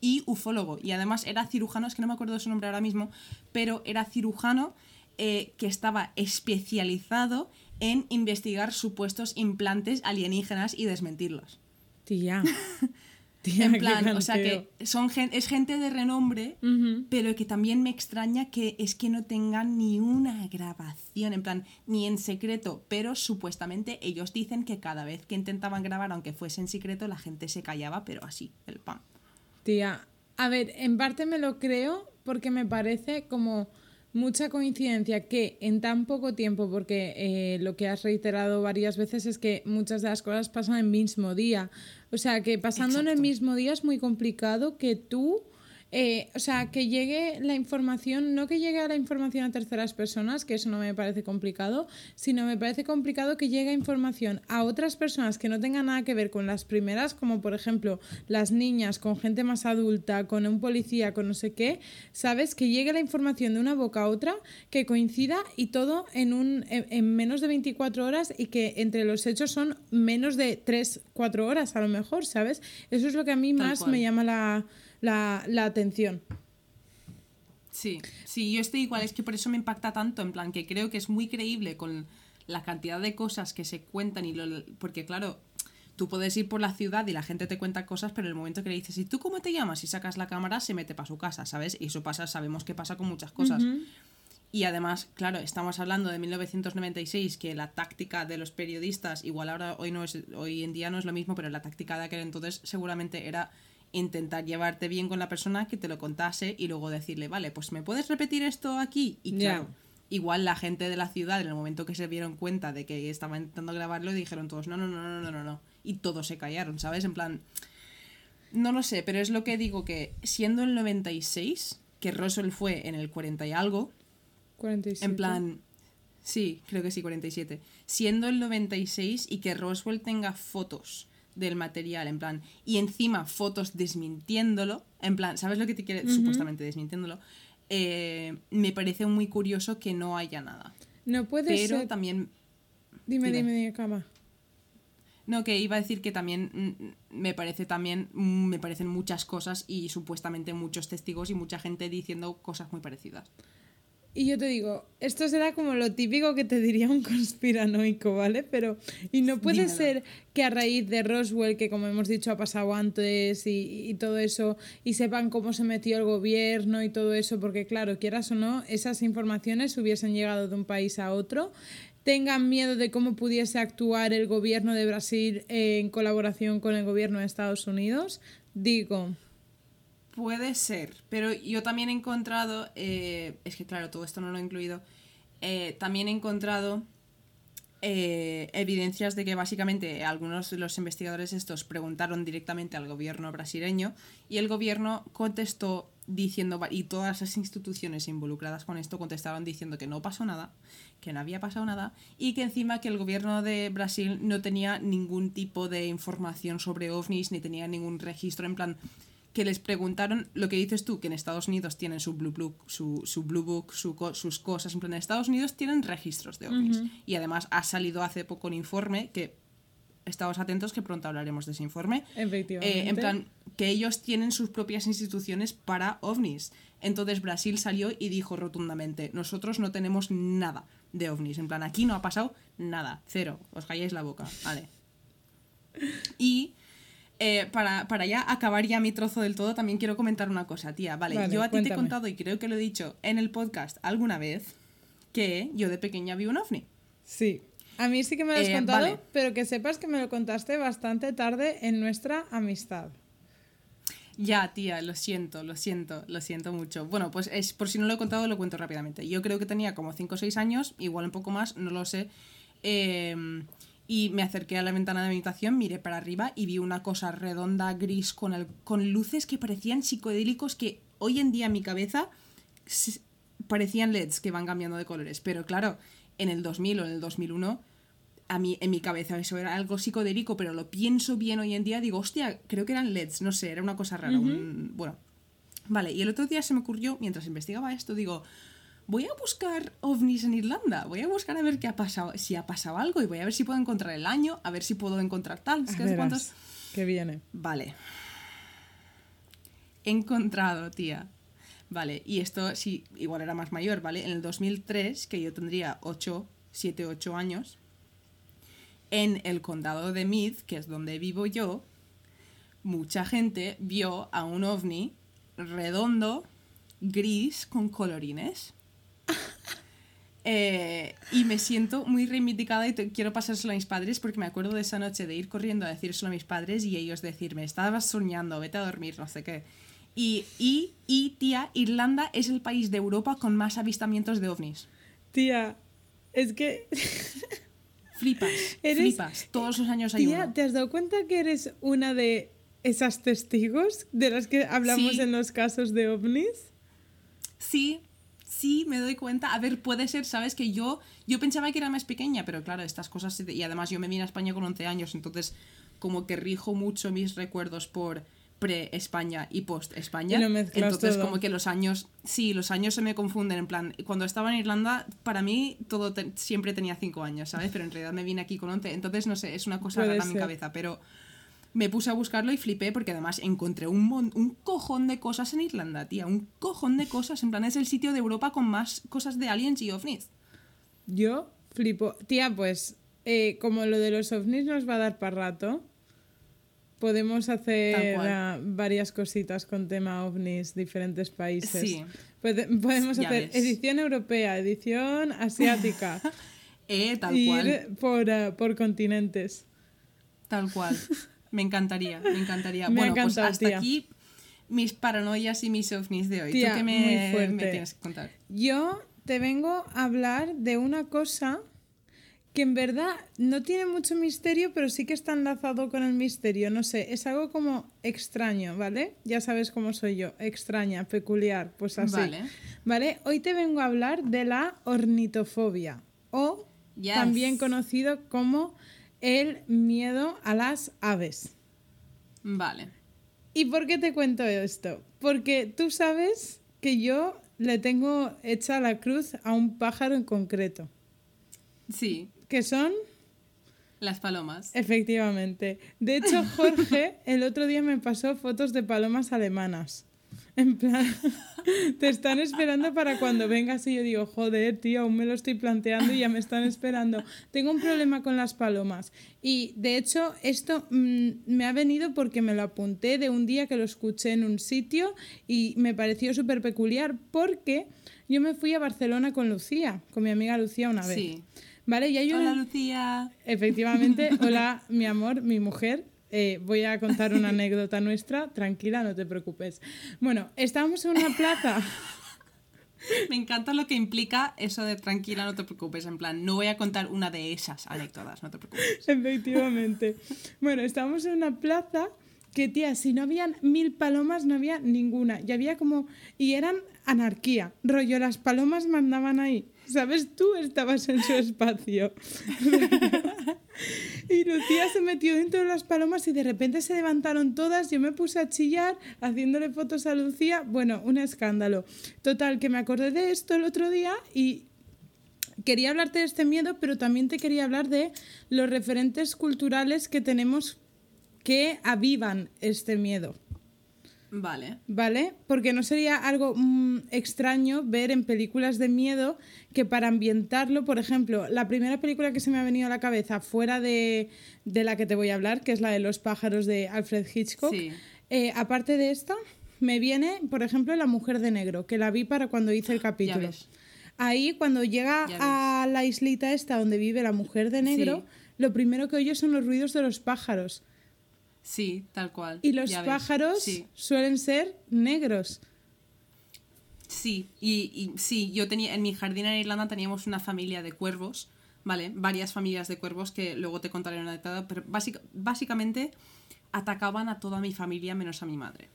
A: y ufólogo. Y además era cirujano, es que no me acuerdo de su nombre ahora mismo, pero era cirujano eh, que estaba especializado en investigar supuestos implantes alienígenas y desmentirlos.
B: Tía. [laughs] Tía,
A: en plan, o sea que son es gente de renombre, pero que también me extraña que es que no tengan ni una grabación, en plan, ni en secreto, pero supuestamente ellos dicen que cada vez que intentaban grabar, aunque fuese en secreto, la gente se callaba, pero así, el pan.
B: Tía, a ver, en parte me lo creo porque me parece como mucha coincidencia que en tan poco tiempo, porque eh, lo que has reiterado varias veces es que muchas de las cosas pasan en el mismo día. O sea, que pasando en el mismo día es muy complicado que tú, eh, o sea, que llegue la información, no que llegue a la información a terceras personas, que eso no me parece complicado, sino me parece complicado que llegue información a otras personas que no tengan nada que ver con las primeras, como por ejemplo las niñas, con gente más adulta, con un policía, con no sé qué, ¿sabes? Que llegue la información de una boca a otra, que coincida y todo en, un, en, en menos de 24 horas y que entre los hechos son menos de 3, 4 horas a lo mejor, ¿sabes? Eso es lo que a mí
A: Tal
B: más
A: cual.
B: me llama la, la, la atención.
A: Sí, sí, yo estoy igual, es que por eso me impacta tanto, en plan, que creo que es muy creíble con la cantidad de cosas que se cuentan y lo, porque claro, tú puedes ir por la ciudad y la gente te cuenta cosas, pero en el momento que le dices, ¿y tú cómo te llamas? Y sacas la cámara, se mete para su casa, ¿sabes? Y eso pasa, sabemos que pasa con muchas cosas. Y además, claro, estamos hablando de 1996, que la táctica de los periodistas, igual ahora hoy no es, hoy en día no es lo mismo, pero la táctica de aquel entonces seguramente era intentar llevarte bien con la persona que te lo contase y luego decirle, vale, pues me puedes repetir esto aquí. Y claro, igual la gente de la ciudad, en el momento que se dieron cuenta de que estaba intentando grabarlo, dijeron todos, no, no, no, no, no, no, no. Y todos se callaron, ¿sabes? En plan, no lo sé, pero es lo que digo que siendo el 96, que Roswell fue en el 40 y algo,
B: 47.
A: en plan, sí, creo que sí, 47. Siendo el 96 y que Roswell tenga fotos del material, en plan, y encima fotos desmintiéndolo, en plan, ¿sabes lo que te quiere? Supuestamente desmintiéndolo. eh, me parece muy curioso que no haya nada.
B: No puede
A: Pero
B: ser.
A: también
B: Dime,
A: dime.
B: dime.
A: No, que iba a decir que también mm, me parece también mm, me parecen muchas cosas y supuestamente muchos testigos y mucha gente diciendo cosas muy parecidas.
B: Y yo te digo, esto será como lo típico que te diría un [laughs] conspiranoico, ¿vale? Pero, y no puede
A: Dímelo.
B: ser que a raíz de Roswell, que como hemos dicho ha pasado antes y, y todo eso, y sepan cómo se metió el gobierno y todo eso, porque claro, quieras o no, esas informaciones hubiesen llegado de un país a otro, tengan miedo de cómo pudiese actuar el gobierno de Brasil en colaboración con el gobierno de Estados Unidos, digo,
A: Puede ser, pero yo también he encontrado, eh, es que claro, todo esto no lo he incluido, eh, también he encontrado eh, evidencias de que básicamente algunos de los investigadores estos preguntaron directamente al gobierno brasileño y el gobierno contestó diciendo, y todas las instituciones involucradas con esto contestaron diciendo que no pasó nada, que no había pasado nada y que encima que el gobierno de Brasil no tenía ningún tipo de información sobre ovnis ni tenía ningún registro en plan que les preguntaron lo que dices tú, que en Estados Unidos tienen su Blue Book, su, su Blue Book su sus cosas. En plan, en Estados Unidos tienen registros de ovnis. Y además ha salido hace poco un informe que estamos atentos que pronto hablaremos de ese informe.
B: Efectivamente.
A: Eh, en plan, que ellos tienen sus propias instituciones para ovnis. Entonces Brasil salió y dijo rotundamente, nosotros no tenemos nada de ovnis. En plan, aquí no ha pasado nada, cero. Os calláis la boca, vale. [laughs] Y eh, para, para ya acabar ya mi trozo del todo, también quiero comentar una cosa, tía. Vale,
B: Vale,
A: yo a ti te he contado y creo que lo he dicho en el podcast alguna vez que yo de pequeña vi un ovni.
B: Sí. A mí sí que me lo has
A: Eh,
B: contado,
A: vale.
B: pero que sepas que me lo contaste bastante tarde en nuestra amistad.
A: Ya, tía, lo siento, lo siento, lo siento mucho. Bueno, pues es por si no lo he contado, lo cuento rápidamente. Yo creo que tenía como 5 o 6 años, igual un poco más, no lo sé. eh, y me acerqué a la ventana de mi habitación, miré para arriba y vi una cosa redonda, gris, con, el- con luces que parecían psicodélicos que hoy en día en mi cabeza parecían LEDs que van cambiando de colores. Pero claro, en el 2000 o en el 2001 a mí, en mi cabeza eso era algo psicodélico, pero lo pienso bien hoy en día, digo, hostia, creo que eran LEDs, no sé, era una cosa rara. un- bueno, vale, y el otro día se me ocurrió, mientras investigaba esto, digo, voy a buscar ovnis en Irlanda, voy a buscar a ver qué ha pasado, si ha pasado algo, y voy a ver si puedo encontrar el año, a ver si puedo encontrar tal, es que cuántos.
B: viene.
A: Vale. He encontrado, tía. Vale, y esto sí, igual era más mayor, ¿vale? En el 2003, que yo tendría 8, 7, 8 años, en el condado de Meath, que es donde vivo yo, mucha gente vio a un ovni redondo, gris, con colorines. Eh, y me siento muy reivindicada y te- quiero pasárselo a mis padres porque me acuerdo de esa noche de ir corriendo a decírselo a mis padres y ellos decirme, estabas soñando, vete a dormir, no sé qué. Y, y, y, tía, Irlanda es el país de Europa con más avistamientos de ovnis.
B: Tía, es que, [laughs]
A: Flipas,
B: Eres-
A: flipas. Todos los años hay
B: tía,
A: uno.
B: ¿te has dado cuenta que eres una de esas testigos de las que hablamos
A: Sí.
B: en los casos de ovnis?
A: Sí, sí, me doy cuenta. A ver, puede ser, ¿sabes? Que yo, yo pensaba que era más pequeña, pero claro, estas cosas... Y además yo me vine a España con 11 años, entonces como que rijo mucho mis recuerdos por pre-España y post-España.
B: Y lo mezclas
A: Entonces
B: todo.
A: como que los años... Sí, los años se me confunden. En plan, cuando estaba en Irlanda, para mí todo te- siempre tenía 5 años, ¿sabes? Pero en realidad me vine aquí con 11. Entonces, no sé, es una cosa rara en mi cabeza, pero... Me puse a buscarlo y flipé porque además encontré un, mon- un cojón de cosas en Irlanda, tía. Un cojón de cosas. En plan, es el sitio de Europa con más cosas de aliens y ovnis.
B: Yo flipo. Tía, pues eh, como lo de los ovnis nos va a dar para rato, podemos hacer ah, varias cositas con tema ovnis, diferentes países.
A: Sí.
B: Podemos
A: Ya
B: hacer
A: ves.
B: edición europea, edición asiática, [laughs]
A: Eh, tal
B: ir
A: cual.
B: por, ah, por continentes.
A: Tal cual. [laughs] Me encantaría, me encantaría. [laughs]
B: Me
A: bueno, pues hasta
B: tía.
A: aquí mis paranoias y mis ovnis de hoy.
B: Tía,
A: ¿Tú qué me, me tienes que contar?
B: Yo te vengo a hablar de una cosa que en verdad no tiene mucho misterio, pero sí que está enlazado con el misterio. No sé, es algo como extraño, ¿vale? Ya sabes cómo soy yo, extraña, peculiar, pues así.
A: Vale.
B: ¿Vale? Hoy te vengo a hablar de la ornitofobia o
A: Yes.
B: también conocido como el miedo a las aves.
A: Vale.
B: ¿Y por qué te cuento esto? Porque tú sabes que yo le tengo hecha la cruz a un pájaro en concreto,
A: Sí,
B: que son,
A: las palomas.
B: efectivamente. De hecho, [laughs] Jorge el otro día me pasó fotos de palomas alemanas. En plan, [laughs] te están esperando para cuando vengas y yo digo, joder, tío, aún me lo estoy planteando y ya me están esperando. Tengo un problema con las palomas. Y de hecho, esto mm, me ha venido porque me lo apunté de un día que lo escuché en un sitio y me pareció súper peculiar porque yo me fui a Barcelona con Lucía, con mi amiga Lucía una vez.
A: Sí.
B: ¿Vale? Y hay una...
A: Hola, Lucía.
B: Efectivamente, [laughs] hola, mi amor, mi mujer. Eh, voy a contar una [laughs] anécdota nuestra, tranquila, no te preocupes. Bueno, estábamos en una plaza. [laughs]
A: Me encanta lo que implica eso de tranquila, no te preocupes. En plan, no voy a contar una de esas anécdotas, no te preocupes. [laughs]
B: Efectivamente. Bueno, estábamos en una plaza que, tía, si no habían mil palomas, no había ninguna. Y había como. Y eran anarquía. Rollo, las palomas mandaban ahí. ¿Sabes? Tú estabas en su espacio. [laughs] y Lucía se metió dentro de las palomas y de repente se levantaron todas. Yo me puse a chillar haciéndole fotos a Lucía. Bueno, un escándalo. Total, que me acordé de esto el otro día y quería hablarte de este miedo, pero también te quería hablar de los referentes culturales que tenemos que avivan este miedo.
A: Vale.
B: ¿Vale? Porque no sería algo mm, extraño ver en películas de miedo que para ambientarlo, por ejemplo, la primera película que se me ha venido a la cabeza fuera de, de la que te voy a hablar, que es la de los pájaros de Alfred Hitchcock,
A: Sí.
B: eh, aparte de esta, me viene, por ejemplo, La Mujer de Negro, que la vi para cuando hice el capítulo.
A: ves.
B: Ahí, cuando llega a la islita esta donde vive la mujer de negro,
A: Sí.
B: lo primero que oye son los ruidos de los pájaros.
A: Sí, tal cual.
B: Y los
A: Ya
B: pájaros
A: Sí.
B: suelen ser negros.
A: Sí, y, y sí, yo tenía, en mi jardín en Irlanda teníamos una familia de cuervos, ¿vale? Varias familias de cuervos que luego te contaré una anécdota, pero básica- básicamente atacaban a toda mi familia menos a mi madre.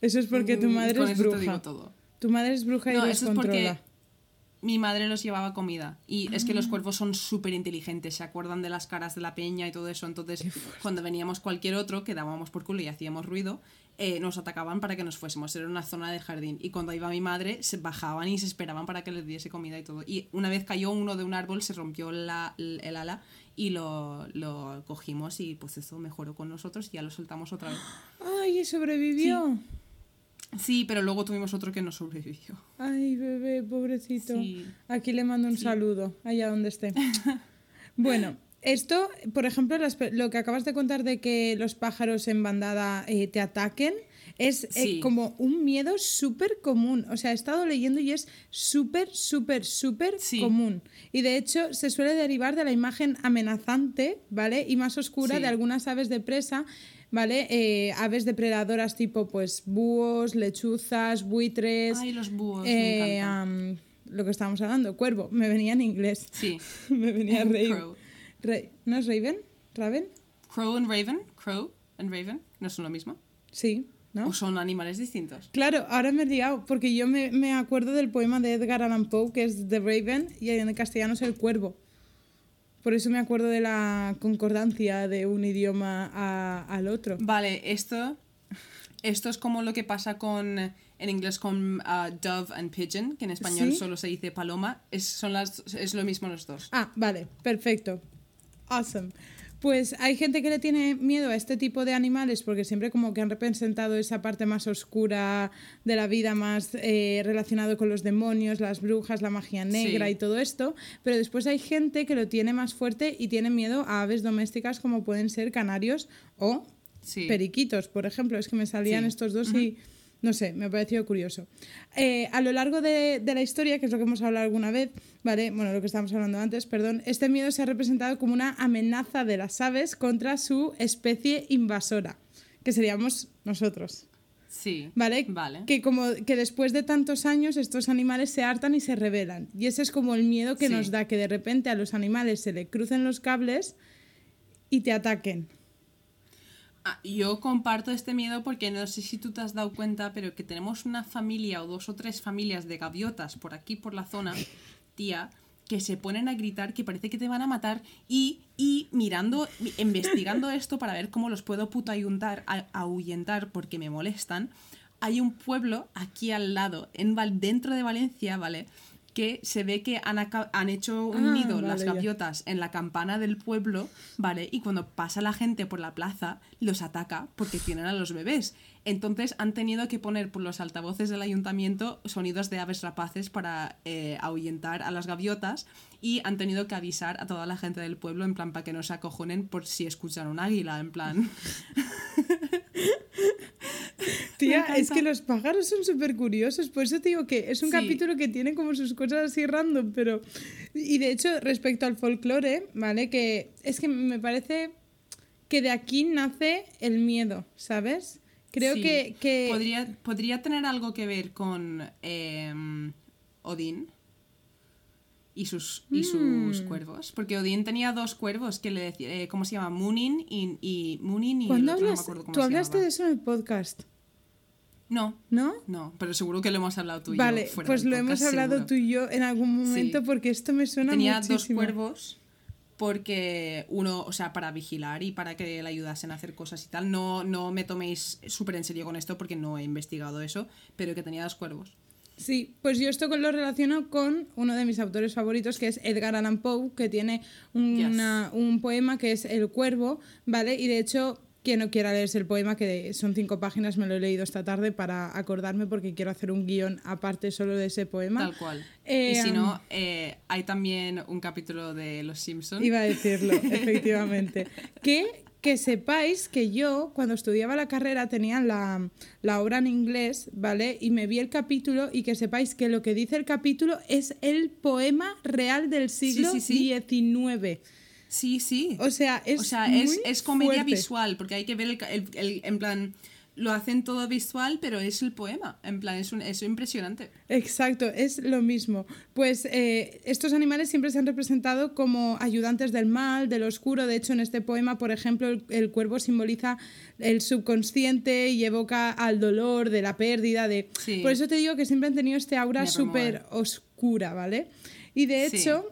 B: Eso es porque tu
A: Mm,
B: madre es bruja.
A: digo todo.
B: Tu madre es bruja y
A: No,
B: los
A: eso es porque. Mi madre los llevaba comida. Y es que
B: Ah.
A: los cuervos son súper inteligentes, se acuerdan de las caras de la peña y todo eso. Entonces, cuando veníamos cualquier otro, que dábamos por culo y hacíamos ruido, eh, nos atacaban para que nos fuésemos. Era una zona del jardín. Y cuando iba mi madre, se bajaban y se esperaban para que les diese comida y todo. Y una vez cayó uno de un árbol, se rompió la- el ala y lo, lo cogimos y pues eso mejoró con nosotros y ya lo soltamos otra vez. [gasps]
B: Ay, sobrevivió.
A: Sí, pero luego tuvimos otro que no sobrevivió.
B: Ay, bebé, pobrecito.
A: Sí.
B: Aquí le mando un saludo, allá donde esté. [laughs] bueno, Esto, por ejemplo, las lo que acabas de contar de que los pájaros en bandada eh, te ataquen, es eh,
A: Sí.
B: como un miedo súper común. O sea, he estado leyendo y es súper, súper, súper
A: Sí.
B: común. Y de hecho, se suele derivar de la imagen amenazante, ¿vale? Y más oscura
A: Sí.
B: de algunas aves de presa. ¿Vale? Eh, aves depredadoras tipo pues búhos, lechuzas, buitres.
A: Ay, los búhos, me
B: eh, lo que estábamos hablando, cuervo, me venía en inglés.
A: Sí. [laughs]
B: me venía Raven. Ra- ¿No es Raven? ¿Raven?
A: Crow and Raven. Crow and Raven. ¿No son lo mismo?
B: Sí, ¿no?
A: ¿O son animales distintos?
B: Claro, ahora me he liado, porque yo me, me acuerdo del poema de Edgar Allan Poe, que es The Raven, y en castellano es el cuervo. Por eso me acuerdo de la concordancia de un idioma a- al otro.
A: Vale, esto, esto es como lo que pasa con en inglés con ah, dove and pigeon, que en español
B: ¿Sí?
A: solo se dice paloma. Es, son las, es lo mismo los dos.
B: Ah, vale, perfecto. Awesome. Pues hay gente que le tiene miedo a este tipo de animales porque siempre como que han representado esa parte más oscura de la vida, más eh, relacionado con los demonios, las brujas, la magia negra
A: Sí.
B: y todo esto. Pero después hay gente que lo tiene más fuerte y tiene miedo a aves domésticas como pueden ser canarios o
A: Sí.
B: periquitos, por ejemplo. Es que me salían
A: Sí.
B: estos dos y no sé, me ha parecido curioso. Eh, a lo largo de, de la historia, que es lo que hemos hablado alguna vez, ¿vale? Bueno, lo que estábamos hablando antes, perdón, este miedo se ha representado como una amenaza de las aves contra su especie invasora, que seríamos nosotros.
A: Sí.
B: ¿Vale?
A: Vale.
B: Que como que después de tantos años estos animales se hartan y se rebelan. Y ese es como el miedo que
A: Sí.
B: nos da, que de repente a los animales se le crucen los cables y te ataquen.
A: Ah, yo comparto este miedo porque no sé si tú te has dado cuenta, pero que tenemos una familia o dos o tres familias de gaviotas por aquí, por la zona, tía, que se ponen a gritar que parece que te van a matar y, y mirando, investigando esto para ver cómo los puedo puto ayuntar, a- ahuyentar porque me molestan, hay un pueblo aquí al lado, en dentro de Valencia, ¿vale? Que se ve que han, han hecho un
B: Ah,
A: nido
B: vale,
A: las
B: ya.
A: gaviotas en la campana del pueblo, ¿vale? Y cuando pasa la gente por la plaza, los ataca porque tienen a los bebés. Entonces han tenido que poner por los altavoces del ayuntamiento sonidos de aves rapaces para eh, ahuyentar a las gaviotas y han tenido que avisar a toda la gente del pueblo en plan para que no se acojonen por si escuchan un águila, en plan... [laughs]
B: Tía, es que los pájaros son súper curiosos, por eso te digo que es un
A: Sí.
B: capítulo que tiene como sus cosas así random, pero... Y de hecho, respecto al folclore, ¿vale? Que es que me parece que de aquí nace el miedo, ¿sabes? Creo
A: Sí.
B: que... que...
A: Podría, podría tener algo que ver con em, Odín y sus, y sus
B: Mm.
A: cuervos. Porque Odín tenía dos cuervos que le decía, eh, ¿cómo se llama? Munin y, y Munin y el
B: ¿Cuándo
A: otro no me acuerdo cómo
B: Tú
A: se
B: hablaste
A: llamaba.
B: de eso en el podcast,
A: No,
B: ¿no?
A: no, pero seguro que lo hemos hablado tú y
B: vale,
A: yo fuera
B: pues lo hemos hablado
A: seguro.
B: tú y yo en algún momento
A: Sí.
B: porque esto me suena
A: Tenía
B: muchísimo.
A: dos cuervos porque uno, o sea, para vigilar y para que le ayudasen a hacer cosas y tal. No, no me toméis súper en serio con esto porque no he investigado eso, pero que tenía dos cuervos.
B: Sí, pues yo esto lo relaciono con uno de mis autores favoritos, que es Edgar Allan Poe, que tiene una- un poema que es El Cuervo, ¿vale? Y de hecho, quien no quiera leerse el poema, que son cinco páginas, me lo he leído esta tarde para acordarme porque quiero hacer un guion aparte solo de ese poema.
A: Tal cual.
B: Eh,
A: y si no, eh, hay también un capítulo de Los Simpsons.
B: Iba a decirlo, [laughs] efectivamente. Que, que sepáis que yo, cuando estudiaba la carrera, tenía la, la obra en inglés, ¿vale? Y me vi el capítulo y que sepáis que lo que dice el capítulo es el poema real del siglo
A: sí, sí.
B: XIX.
A: Sí, sí.
B: O sea, es
A: o sea, es,
B: muy
A: es comedia
B: fuerte.
A: visual, porque hay que ver el, el- el- en plan, lo hacen todo visual, pero es el poema. En plan, es, un, es impresionante.
B: Exacto, es lo mismo. Pues eh, estos animales siempre se han representado como ayudantes del mal, del oscuro. De hecho, en este poema, por ejemplo, el, el cuervo simboliza el subconsciente y evoca al dolor, de la pérdida, de...
A: Sí.
B: Por eso te digo que siempre han tenido este aura súper oscura, ¿vale? Y de
A: Sí.
B: hecho,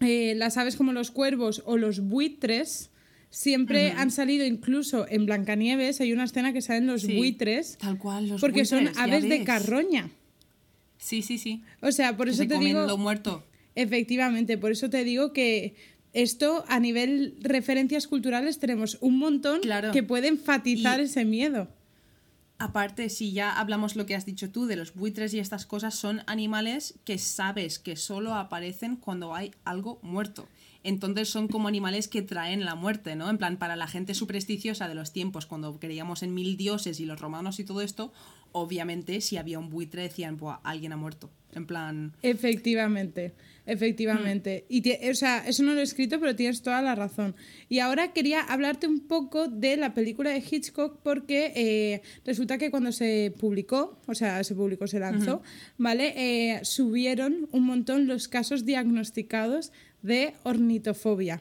B: eh, las aves como los cuervos o los buitres siempre han salido incluso en Blancanieves. Hay una escena que salen los
A: Sí.
B: buitres
A: Tal cual, los
B: porque son
A: buitres,
B: aves de carroña.
A: Sí, sí, sí.
B: O sea, por
A: Que
B: eso
A: se
B: te
A: comen
B: digo...
A: lo muerto.
B: Efectivamente, por eso te digo que esto a nivel referencias culturales tenemos un montón
A: Claro.
B: que puede enfatizar
A: Y-
B: ese miedo.
A: Aparte, si ya hablamos lo que has dicho tú de los buitres y estas cosas, son animales que sabes que solo aparecen cuando hay algo muerto. Entonces son como animales que traen la muerte, ¿no? En plan, para la gente supersticiosa de los tiempos, cuando creíamos en mil dioses y los romanos y todo esto, obviamente si había un buitre decían, Buah, alguien ha muerto. En plan,
B: Efectivamente, efectivamente.
A: Mm.
B: Y o sea, eso no lo he escrito, pero tienes toda la razón. Y ahora quería hablarte un poco de la película de Hitchcock porque eh, resulta que cuando se publicó, o sea, se publicó, se lanzó, ¿vale? Eh, subieron un montón los casos diagnosticados de ornitofobia.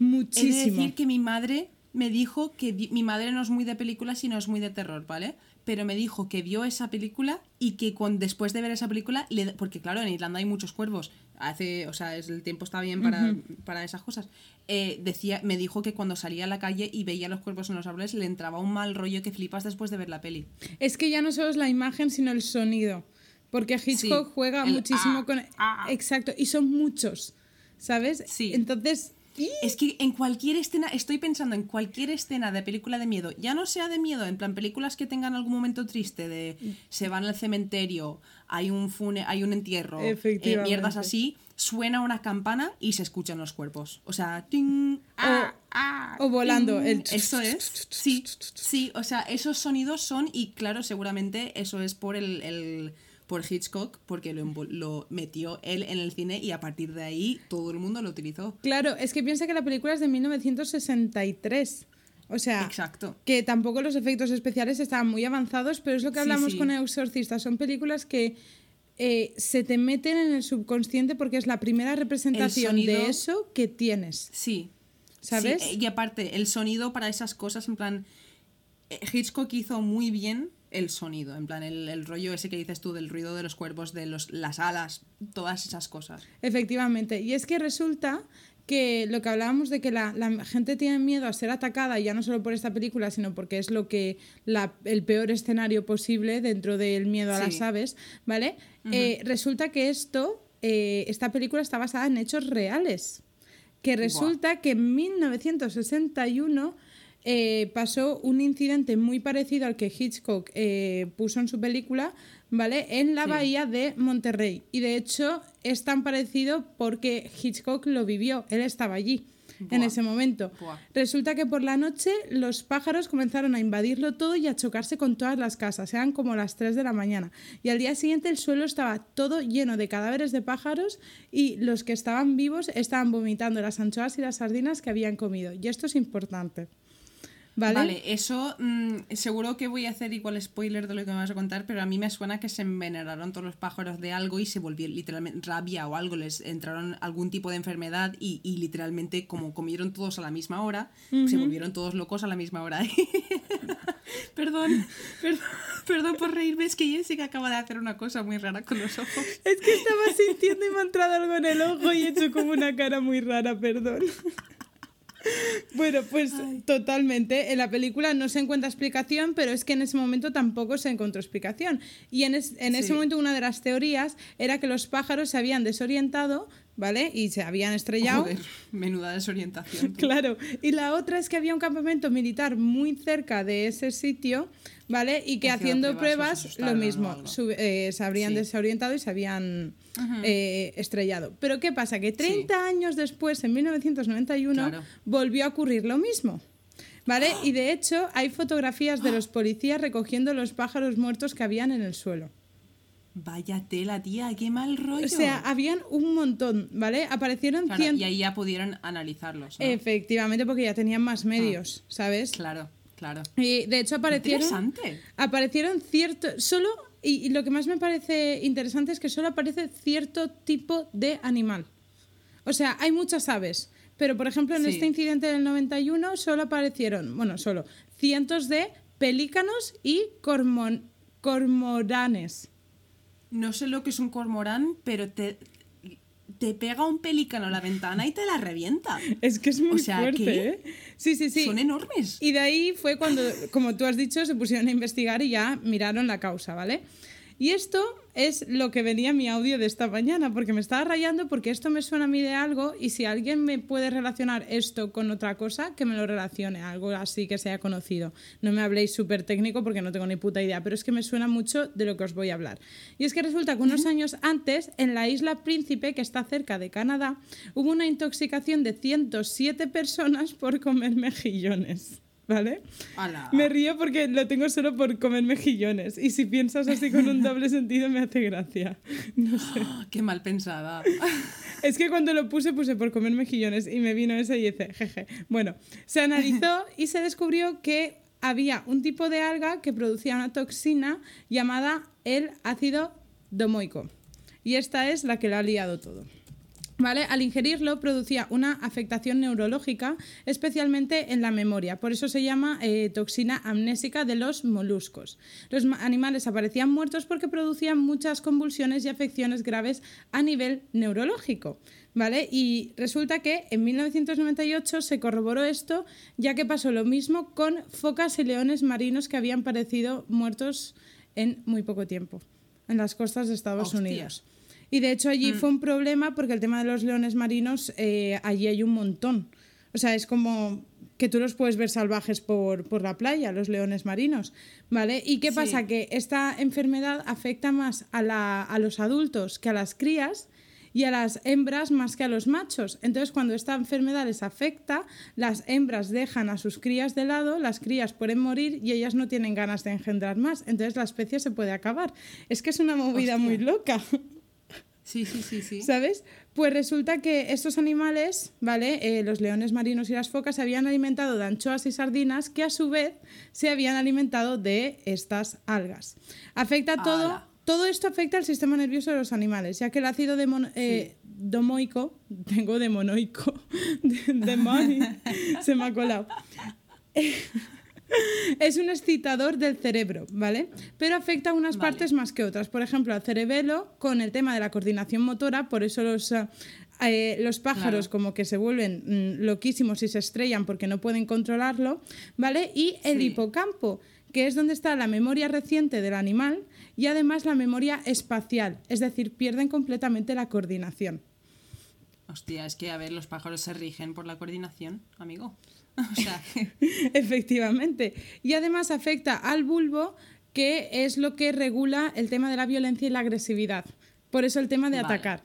A: he de
B: Muchísimo.
A: decir que mi madre me dijo que mi madre no es muy de películas y no es muy de terror, ¿vale? Pero me dijo que vio esa película y que después de ver esa película, le- porque claro, en Irlanda hay muchos cuervos, hace, o sea, es- el tiempo está bien para, para esas cosas. Eh, decía, me dijo que cuando salía a la calle y veía los cuervos en los árboles le entraba un mal rollo que flipas después de ver la peli.
B: Es que ya no solo es la imagen, sino el sonido. Porque Hitchcock
A: Sí,
B: juega muchísimo
A: ah,
B: con.
A: ah.
B: Exacto, y son muchos. ¿Sabes?
A: Sí.
B: Entonces.
A: Es que en cualquier escena, estoy pensando en cualquier escena de película de miedo, ya no sea de miedo, en plan películas que tengan algún momento triste, de se van al cementerio, hay un fune, hay un entierro, eh, mierdas así, suena una campana y se escuchan los cuerpos. O sea, ting, ah, ah,
B: o volando,
A: ting.
B: el
A: Eso es. [laughs] Sí, sí, o sea, esos sonidos son, y claro, seguramente eso es por el. el- por Hitchcock, porque lo, lo metió él en el cine y a partir de ahí todo el mundo lo utilizó.
B: Claro, es que piensa que la película es de 1963. O sea,
A: Exacto.
B: que tampoco los efectos especiales estaban muy avanzados, pero es lo que hablamos
A: sí.
B: con El Exorcista. Son películas que eh, se te meten en el subconsciente porque es la primera representación de eso que tienes.
A: Sí.
B: ¿Sabes?
A: Sí, eh, y aparte, el sonido para esas cosas, en plan. eh, Hitchcock hizo muy bien el sonido, en plan, el, el rollo ese que dices tú del ruido de los cuervos, de los, las alas, todas esas cosas.
B: Efectivamente. Y es que resulta que lo que hablábamos de que la, la gente tiene miedo a ser atacada, ya no solo por esta película, sino porque es lo que la- el peor escenario posible dentro del miedo a
A: Sí.
B: las aves, ¿vale? Eh, resulta que esto, eh, esta película está basada en hechos reales. Que resulta que en 1961 eh, pasó un incidente muy parecido al que Hitchcock eh, puso en su película, ¿vale? En la
A: Sí.
B: bahía de Monterrey. Y de hecho es tan parecido porque Hitchcock lo vivió, él estaba allí. En ese momento.
A: Buah.
B: Resulta que por la noche los pájaros comenzaron a invadirlo todo y a chocarse con todas las casas. Eran como las 3 de la mañana. Y al día siguiente el suelo estaba todo lleno de cadáveres de pájaros y los que estaban vivos estaban vomitando las anchoas y las sardinas que habían comido. Y esto es importante. ¿Vale?
A: Vale, eso mm, seguro que voy a hacer igual spoiler de lo que me vas a contar, pero a mí me suena que se envenenaron todos los pájaros de algo y se volvieron literalmente rabia o algo, les entraron algún tipo de enfermedad y, y literalmente como comieron todos a la misma hora, se volvieron todos locos a la misma hora. [laughs] perdón, perdón, perdón por reírme, es que Jessica acaba de hacer una cosa muy rara con los ojos.
B: Es que estaba sintiendo y me ha entrado algo en el ojo y he hecho como una cara muy rara, perdón. Bueno, pues totalmente. En la película no se encuentra explicación, pero es que en ese momento tampoco se encontró explicación. Y en, es- en ese momento una de las teorías era que los pájaros se habían desorientado, ¿vale? Y se habían estrellado.
A: Joder, menuda desorientación. [laughs]
B: Claro, y la otra es que había un campamento militar muy cerca de ese sitio, ¿vale? Y que
A: Haciendo pruebas,
B: lo mismo, sub- eh, se habrían
A: Sí.
B: desorientado y se habían eh, estrellado. Pero ¿qué pasa? Que 30 años después, en 1991,
A: Claro.
B: volvió a ocurrir lo mismo. ¿Vale? [gasps] Y de hecho hay fotografías de [gasps] los policías recogiendo los pájaros muertos que habían en el suelo.
A: Vaya tela, tía, qué mal rollo.
B: O sea, habían un montón, ¿vale? Aparecieron
A: Claro,
B: 100...
A: y ahí ya pudieron analizarlos. ¿no?
B: Efectivamente, porque ya tenían más medios, ¿sabes?
A: Claro, claro.
B: Y de hecho aparecieron.
A: Interesante.
B: Aparecieron cierto. Solo. Y, y lo que más me parece interesante es que solo aparece cierto tipo de animal. O sea, hay muchas aves. Pero, por ejemplo, en
A: Sí.
B: este incidente del 91 solo aparecieron, bueno, solo cientos de pelícanos y cormon- cormoranes.
A: No sé lo que es un cormorán, pero te, te pega un pelícano a la ventana y te la revienta.
B: Es que es muy
A: O sea,
B: fuerte,
A: ¿qué?
B: ¿eh? Sí, sí, sí.
A: Son enormes.
B: Y de ahí fue cuando, como tú has dicho, se pusieron a investigar y ya miraron la causa, ¿vale? Y esto es lo que venía mi audio de esta mañana, porque me estaba rayando porque esto me suena a mí de algo y si alguien me puede relacionar esto con otra cosa, que me lo relacione, algo así que sea conocido. No me habléis súper técnico porque no tengo ni puta idea, pero es que me suena mucho de lo que os voy a hablar. Y es que resulta que unos años antes, en la isla Príncipe, que está cerca de Canadá, hubo una intoxicación de 107 personas por comer mejillones. ¿Vale? Me río porque lo tengo solo por comer mejillones. Y si piensas así con un doble sentido, me hace gracia. [laughs] No sé.
A: Qué mal pensada. [laughs]
B: Es que cuando lo puse, puse por comer mejillones y me vino ese y dice, jeje. Bueno, se analizó [laughs] y se descubrió que había un tipo de alga que producía una toxina llamada el ácido domoico. Y esta es la que lo ha liado todo. ¿Vale? Al ingerirlo producía una afectación neurológica, especialmente en la memoria. Por eso se llama eh, toxina amnésica de los moluscos. Los ma- animales aparecían muertos porque producían muchas convulsiones y afecciones graves a nivel neurológico. ¿Vale? Y resulta que en 1998 se corroboró esto, ya que pasó lo mismo con focas y leones marinos que habían parecido muertos en muy poco tiempo, en las costas de Estados
A: Hostia.
B: Unidos. Y de hecho allí fue un problema porque el tema de los leones marinos, eh, allí hay un montón. O sea, es como que tú los puedes ver salvajes por, por la playa, los leones marinos, ¿vale? ¿Y qué
A: Sí.
B: pasa? Que esta enfermedad afecta más a, la- a los adultos que a las crías y a las hembras más que a los machos. Entonces, cuando esta enfermedad les afecta, las hembras dejan a sus crías de lado, las crías pueden morir y ellas no tienen ganas de engendrar más. Entonces, la especie se puede acabar. Es que es una movida
A: Hostia.
B: muy loca.
A: Sí, sí, sí, sí.
B: ¿Sabes? Pues resulta que estos animales, ¿vale? Eh, los leones marinos y las focas se habían alimentado de anchoas y sardinas que a su vez se habían alimentado de estas algas. Afecta todo,
A: Ala.
B: todo esto afecta al sistema nervioso de los animales, ya que el ácido demono- eh, domoico, [laughs] tengo demonoico, [laughs] de, demoni, [laughs] se me ha colado. [laughs] Es un excitador del cerebro, ¿vale? Pero afecta a unas
A: Vale.
B: partes más que otras. Por ejemplo, al cerebelo con el tema de la coordinación motora, por eso los, ah, eh, los pájaros
A: Claro.
B: como que se vuelven mm, loquísimos y se estrellan porque no pueden controlarlo, ¿vale? Y el
A: Sí.
B: hipocampo, que es donde está la memoria reciente del animal y además la memoria espacial, es decir, pierden completamente la coordinación.
A: Hostia, es que, a ver, los pájaros se rigen por la coordinación, amigo. [laughs] O sea, [laughs]
B: Efectivamente. Y además afecta al bulbo, que es lo que regula el tema de la violencia y la agresividad. Por eso el tema de
A: Vale.
B: atacar.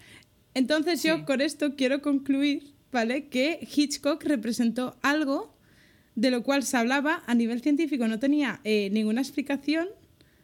B: Entonces yo con esto quiero concluir, ¿vale? Que Hitchcock representó algo de lo cual se hablaba a nivel científico, no tenía eh, ninguna explicación,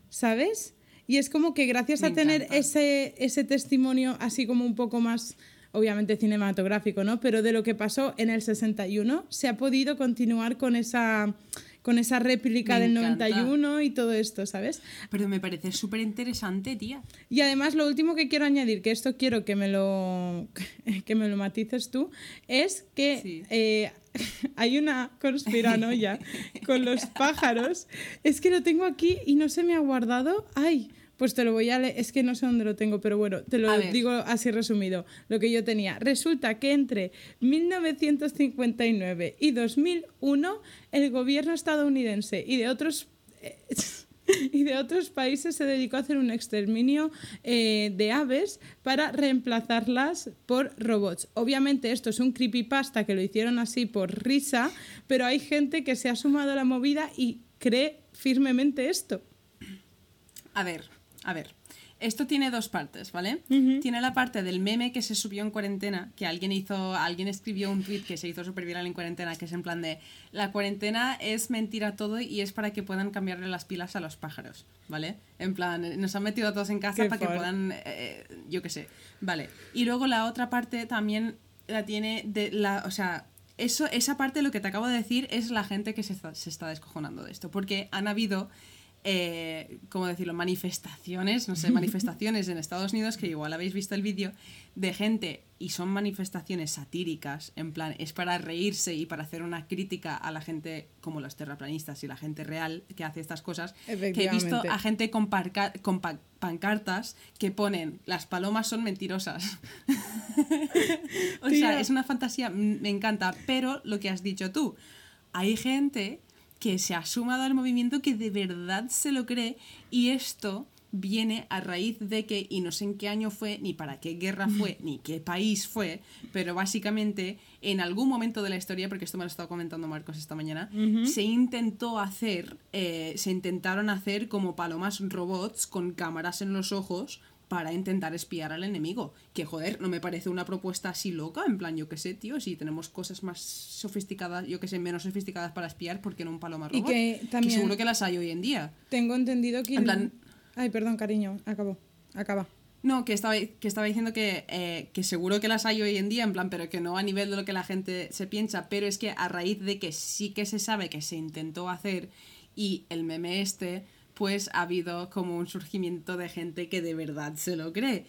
B: ¿sabes? Y es como que gracias
A: Me
B: a tener ese, ese testimonio así como un poco más, obviamente cinematográfico, ¿no? Pero de lo que pasó en el 61, se ha podido continuar con esa, con esa réplica
A: Me
B: del
A: encanta.
B: 91 y todo esto, ¿sabes?
A: pero me parece súper interesante, tía.
B: Y además lo último que quiero añadir, que esto quiero que me lo, [laughs] que me lo matices tú, es que
A: Sí.
B: eh, [laughs] hay una conspiranoia [laughs] con los pájaros. Es que lo tengo aquí y no se me ha guardado. Ay, pues te lo voy a leer. Es que no sé dónde lo tengo, pero bueno, te lo
A: A ver.
B: digo así resumido, lo que yo tenía. Resulta que entre 1959 y 2001 el gobierno estadounidense y de otros... eh, [laughs] y de otros países se dedicó a hacer un exterminio eh, de aves para reemplazarlas por robots. Obviamente esto es un creepypasta que lo hicieron así por risa, pero hay gente que se ha sumado a la movida y cree firmemente esto.
A: A ver, a ver. Esto tiene dos partes, ¿vale? Tiene la parte del meme que se subió en cuarentena, que alguien hizo, alguien escribió un tweet que se hizo súper viral en cuarentena, que es en plan de la cuarentena es mentira todo y es para que puedan cambiarle las pilas a los pájaros, ¿vale? En plan, nos han metido a todos en casa
B: Qué
A: para que puedan, eh, yo qué sé, vale. Y luego la otra parte también la tiene de la, o sea, eso, esa parte lo que te acabo de decir es la gente que se está, se está descojonando de esto, porque han habido eh, ¿cómo decirlo? Manifestaciones, no sé, [laughs] manifestaciones en Estados Unidos, que igual habéis visto el vídeo, de gente, y son manifestaciones satíricas, en plan, es para reírse y para hacer una crítica a la gente como los terraplanistas y la gente real que hace estas cosas, que he visto a gente con, parca- con pa- pancartas que ponen, las palomas son mentirosas. [laughs] o sea, es una fantasía, me encanta, pero lo que has dicho tú, hay gente que se ha sumado al movimiento que de verdad se lo cree y esto viene a raíz de que, y no sé en qué año fue, ni para qué guerra fue, [laughs] ni qué país fue, pero básicamente en algún momento de la historia, porque esto me lo ha estado comentando Marcos esta mañana, se intentó hacer, eh, se intentaron hacer como palomas robots con cámaras en los ojos para intentar espiar al enemigo. Que joder, no me parece una propuesta así loca, en plan, yo qué sé, tío, si tenemos cosas más sofisticadas, yo que sé, menos sofisticadas para espiar, ¿por qué no un paloma
B: Y
A: robot?
B: que también-
A: seguro que las hay hoy en día.
B: Tengo entendido que...
A: En plan-
B: Ay, perdón, cariño, acabó. Acaba.
A: No, que estaba, que estaba diciendo que, eh, que seguro que las hay hoy en día, en plan, pero que no a nivel de lo que la gente se piensa, pero es que a raíz de que sí que se sabe que se intentó hacer y el meme este, pues ha habido como un surgimiento de gente que de verdad se lo cree.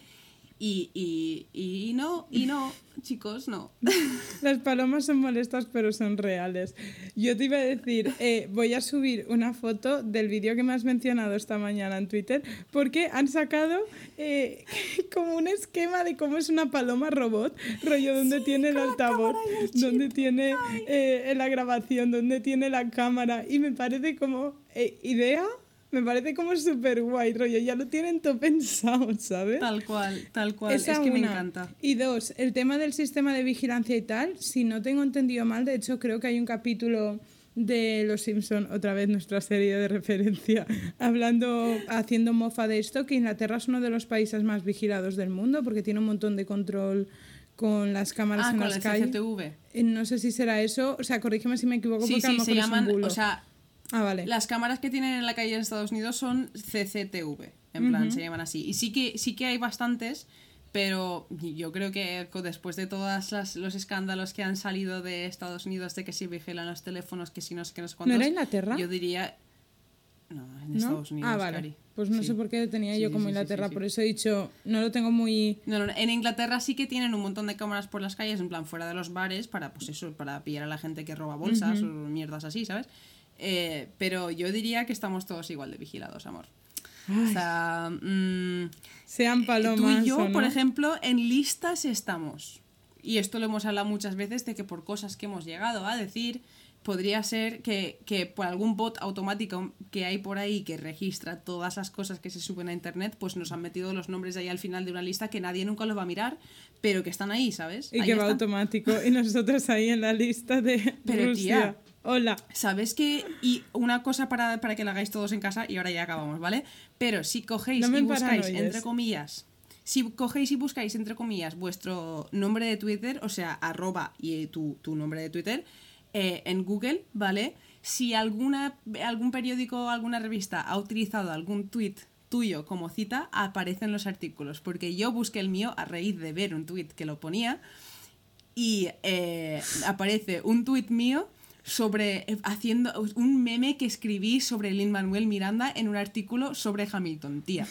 A: Y, y, y no, y no, [laughs] chicos, no. [laughs]
B: Las palomas son molestas, pero son reales. Yo te iba a decir, eh, voy a subir una foto del vídeo que me has mencionado esta mañana en Twitter, porque han sacado eh, [laughs] como un esquema de cómo es una paloma robot, rollo donde tiene el altavoz, donde tiene eh, la grabación, donde tiene la cámara, y me parece como eh, idea. Me parece como súper guay, rollo, ya lo tienen todo [laughs] pensado, ¿sabes?
A: Tal cual, tal cual.
B: Esa
A: es que me encanta.
B: Y dos, el tema del sistema de vigilancia y tal, si no tengo entendido mal, de hecho creo que hay un capítulo de Los Simpson, otra vez nuestra serie de referencia, [laughs] hablando, haciendo mofa de esto, que Inglaterra es uno de los países más vigilados del mundo porque tiene un montón de control con las cámaras
A: Ah,
B: en
A: con
B: las
A: el
B: calles.
A: CCTV.
B: Eh, No sé si será eso, o sea, corrígeme si me equivoco
A: Sí,
B: porque a lo
A: sí,
B: mejor
A: se
B: es
A: llaman,
B: un bulo.
A: o sea,
B: ah, vale.
A: Las cámaras que tienen en la calle en Estados Unidos son CCTV, en plan, se llaman así. Y sí que, sí que hay bastantes, pero yo creo que después de todos los escándalos que han salido de Estados Unidos, de que si vigilan los teléfonos, que si no sé qué, no sé cuántos,
B: era Inglaterra?
A: Yo diría... No, en
B: ¿No?
A: Estados Unidos,
B: ah, vale.
A: Cari.
B: Pues no
A: Sí.
B: sé por qué tenía
A: Sí,
B: yo como
A: sí,
B: Inglaterra, por eso he dicho, no lo tengo muy...
A: No, no, no, en Inglaterra sí que tienen un montón de cámaras por las calles, en plan fuera de los bares, para pues eso, para pillar a la gente que roba bolsas o mierdas así, ¿sabes? Eh, pero yo diría que estamos todos igual de vigilados, amor. O sea, mm,
B: Sean palomas.
A: tú y yo,
B: o
A: por ejemplo, en listas estamos. Y esto lo hemos hablado muchas veces de que por cosas que hemos llegado a decir, podría ser que, que por algún bot automático que hay por ahí que registra todas las cosas que se suben a internet, pues nos han metido los nombres ahí al final de una lista que nadie nunca lo va a mirar, pero que están ahí, ¿sabes?
B: Y
A: Ahí
B: que va automático. Y nosotros ahí en la lista de
A: Pero,
B: Rusia.
A: tía.
B: Hola.
A: ¿Sabes qué? Y una cosa para, para que la hagáis todos en casa y ahora ya acabamos, ¿vale? Pero si cogéis
B: No
A: y buscáis, entre comillas, si cogéis y buscáis, entre comillas, vuestro nombre de Twitter, o sea, arroba y tu, tu nombre de Twitter, eh, en Google, ¿vale? Si alguna, algún periódico o alguna revista ha utilizado algún tweet tuyo como cita, aparecen los artículos, porque yo busqué el mío a raíz de ver un tweet que lo ponía y eh, aparece un tuit mío sobre eh, haciendo un meme que escribí sobre Lin Manuel Miranda en un artículo sobre Hamilton, tía.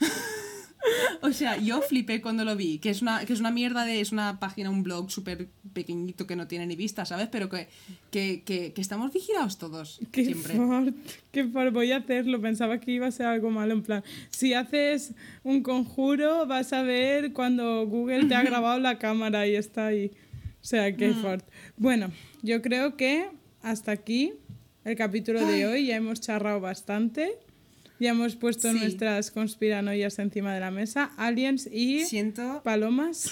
A: [laughs] o sea, yo flipé cuando lo vi, que es una, que es una mierda de, es una página, un blog súper pequeñito que no tiene ni vista, ¿sabes? Pero que, que, que, que estamos vigilados todos, [laughs]
B: Qué
A: siempre.
B: fort, qué fort, voy a hacerlo. Pensaba que iba a ser algo malo. En plan, si haces un conjuro, vas a ver cuando Google te ha [laughs] grabado la cámara y está ahí. O sea, qué fort. Bueno, yo creo que hasta aquí el capítulo de hoy. Ya hemos charrado bastante. Ya hemos puesto
A: Sí.
B: nuestras conspiranoias encima de la mesa. Aliens y
A: Siento,
B: palomas.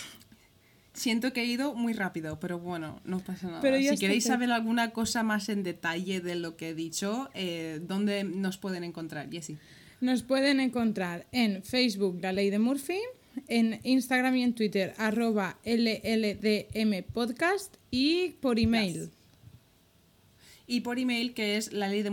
A: siento que he ido muy rápido, pero bueno, no pasa nada.
B: Pero
A: si queréis saber alguna cosa más en detalle de lo que he dicho, eh, ¿dónde nos pueden encontrar, Jessie?
B: Nos pueden encontrar en Facebook, La Ley de Murphy, en Instagram y en Twitter, arroba LLDM Podcast y por email.
A: Y por email, que es la ley de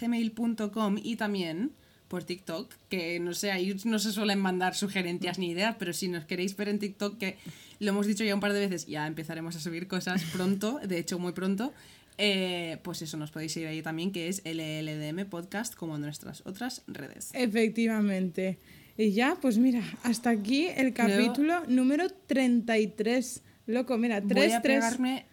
A: gmail.com y también por TikTok, que no sé, ahí no se suelen mandar sugerencias ni ideas, pero si nos queréis ver en TikTok, que lo hemos dicho ya un par de veces, ya empezaremos a subir cosas pronto, de hecho muy pronto, eh, pues eso, nos podéis seguir ahí también, que es LLDM Podcast, como en nuestras otras redes.
B: Efectivamente. Y ya, pues mira, hasta aquí el capítulo número 33. Loco, mira,
A: Voy
B: 3,
A: a
B: 3.
A: pegarme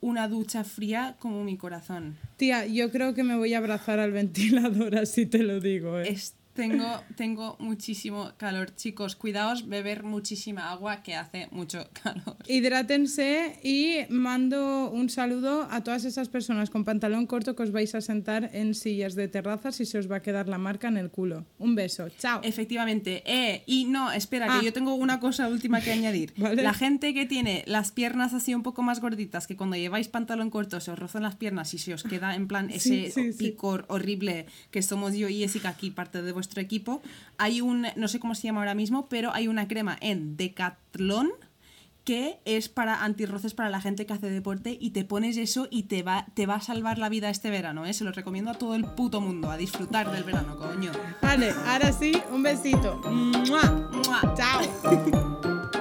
A: una ducha fría como mi corazón.
B: Tía, yo creo que me voy a abrazar al ventilador, [laughs] así te lo digo. ¿eh?
A: Es Tengo, tengo muchísimo calor. Chicos, cuidaos, beber muchísima agua que hace mucho [laughs] calor.
B: Hidrátense y mando un saludo a todas esas personas con pantalón corto que os vais a sentar en sillas de terrazas y se os va a quedar la marca en el culo. Un beso, chao.
A: Efectivamente. Eh, y no, espera,
B: Ah.
A: que yo tengo una cosa última que añadir. [laughs]
B: Vale.
A: La gente que tiene las piernas así un poco más gorditas, que cuando lleváis pantalón corto se os rozan las piernas y se os queda en plan [laughs]
B: Sí,
A: ese
B: sí, sí.
A: picor horrible que somos yo y Jessica aquí, parte de vuestro equipo, hay un, no sé cómo se llama ahora mismo, pero hay una crema en Decathlon que es para antirroces para la gente que hace deporte y te pones eso y te va, te va a salvar la vida este verano, ¿eh? Se lo recomiendo a todo el puto mundo, a disfrutar del verano, coño.
B: Vale, ahora sí, un besito. ¡Mua!
A: ¡Mua!
B: Chao. [laughs]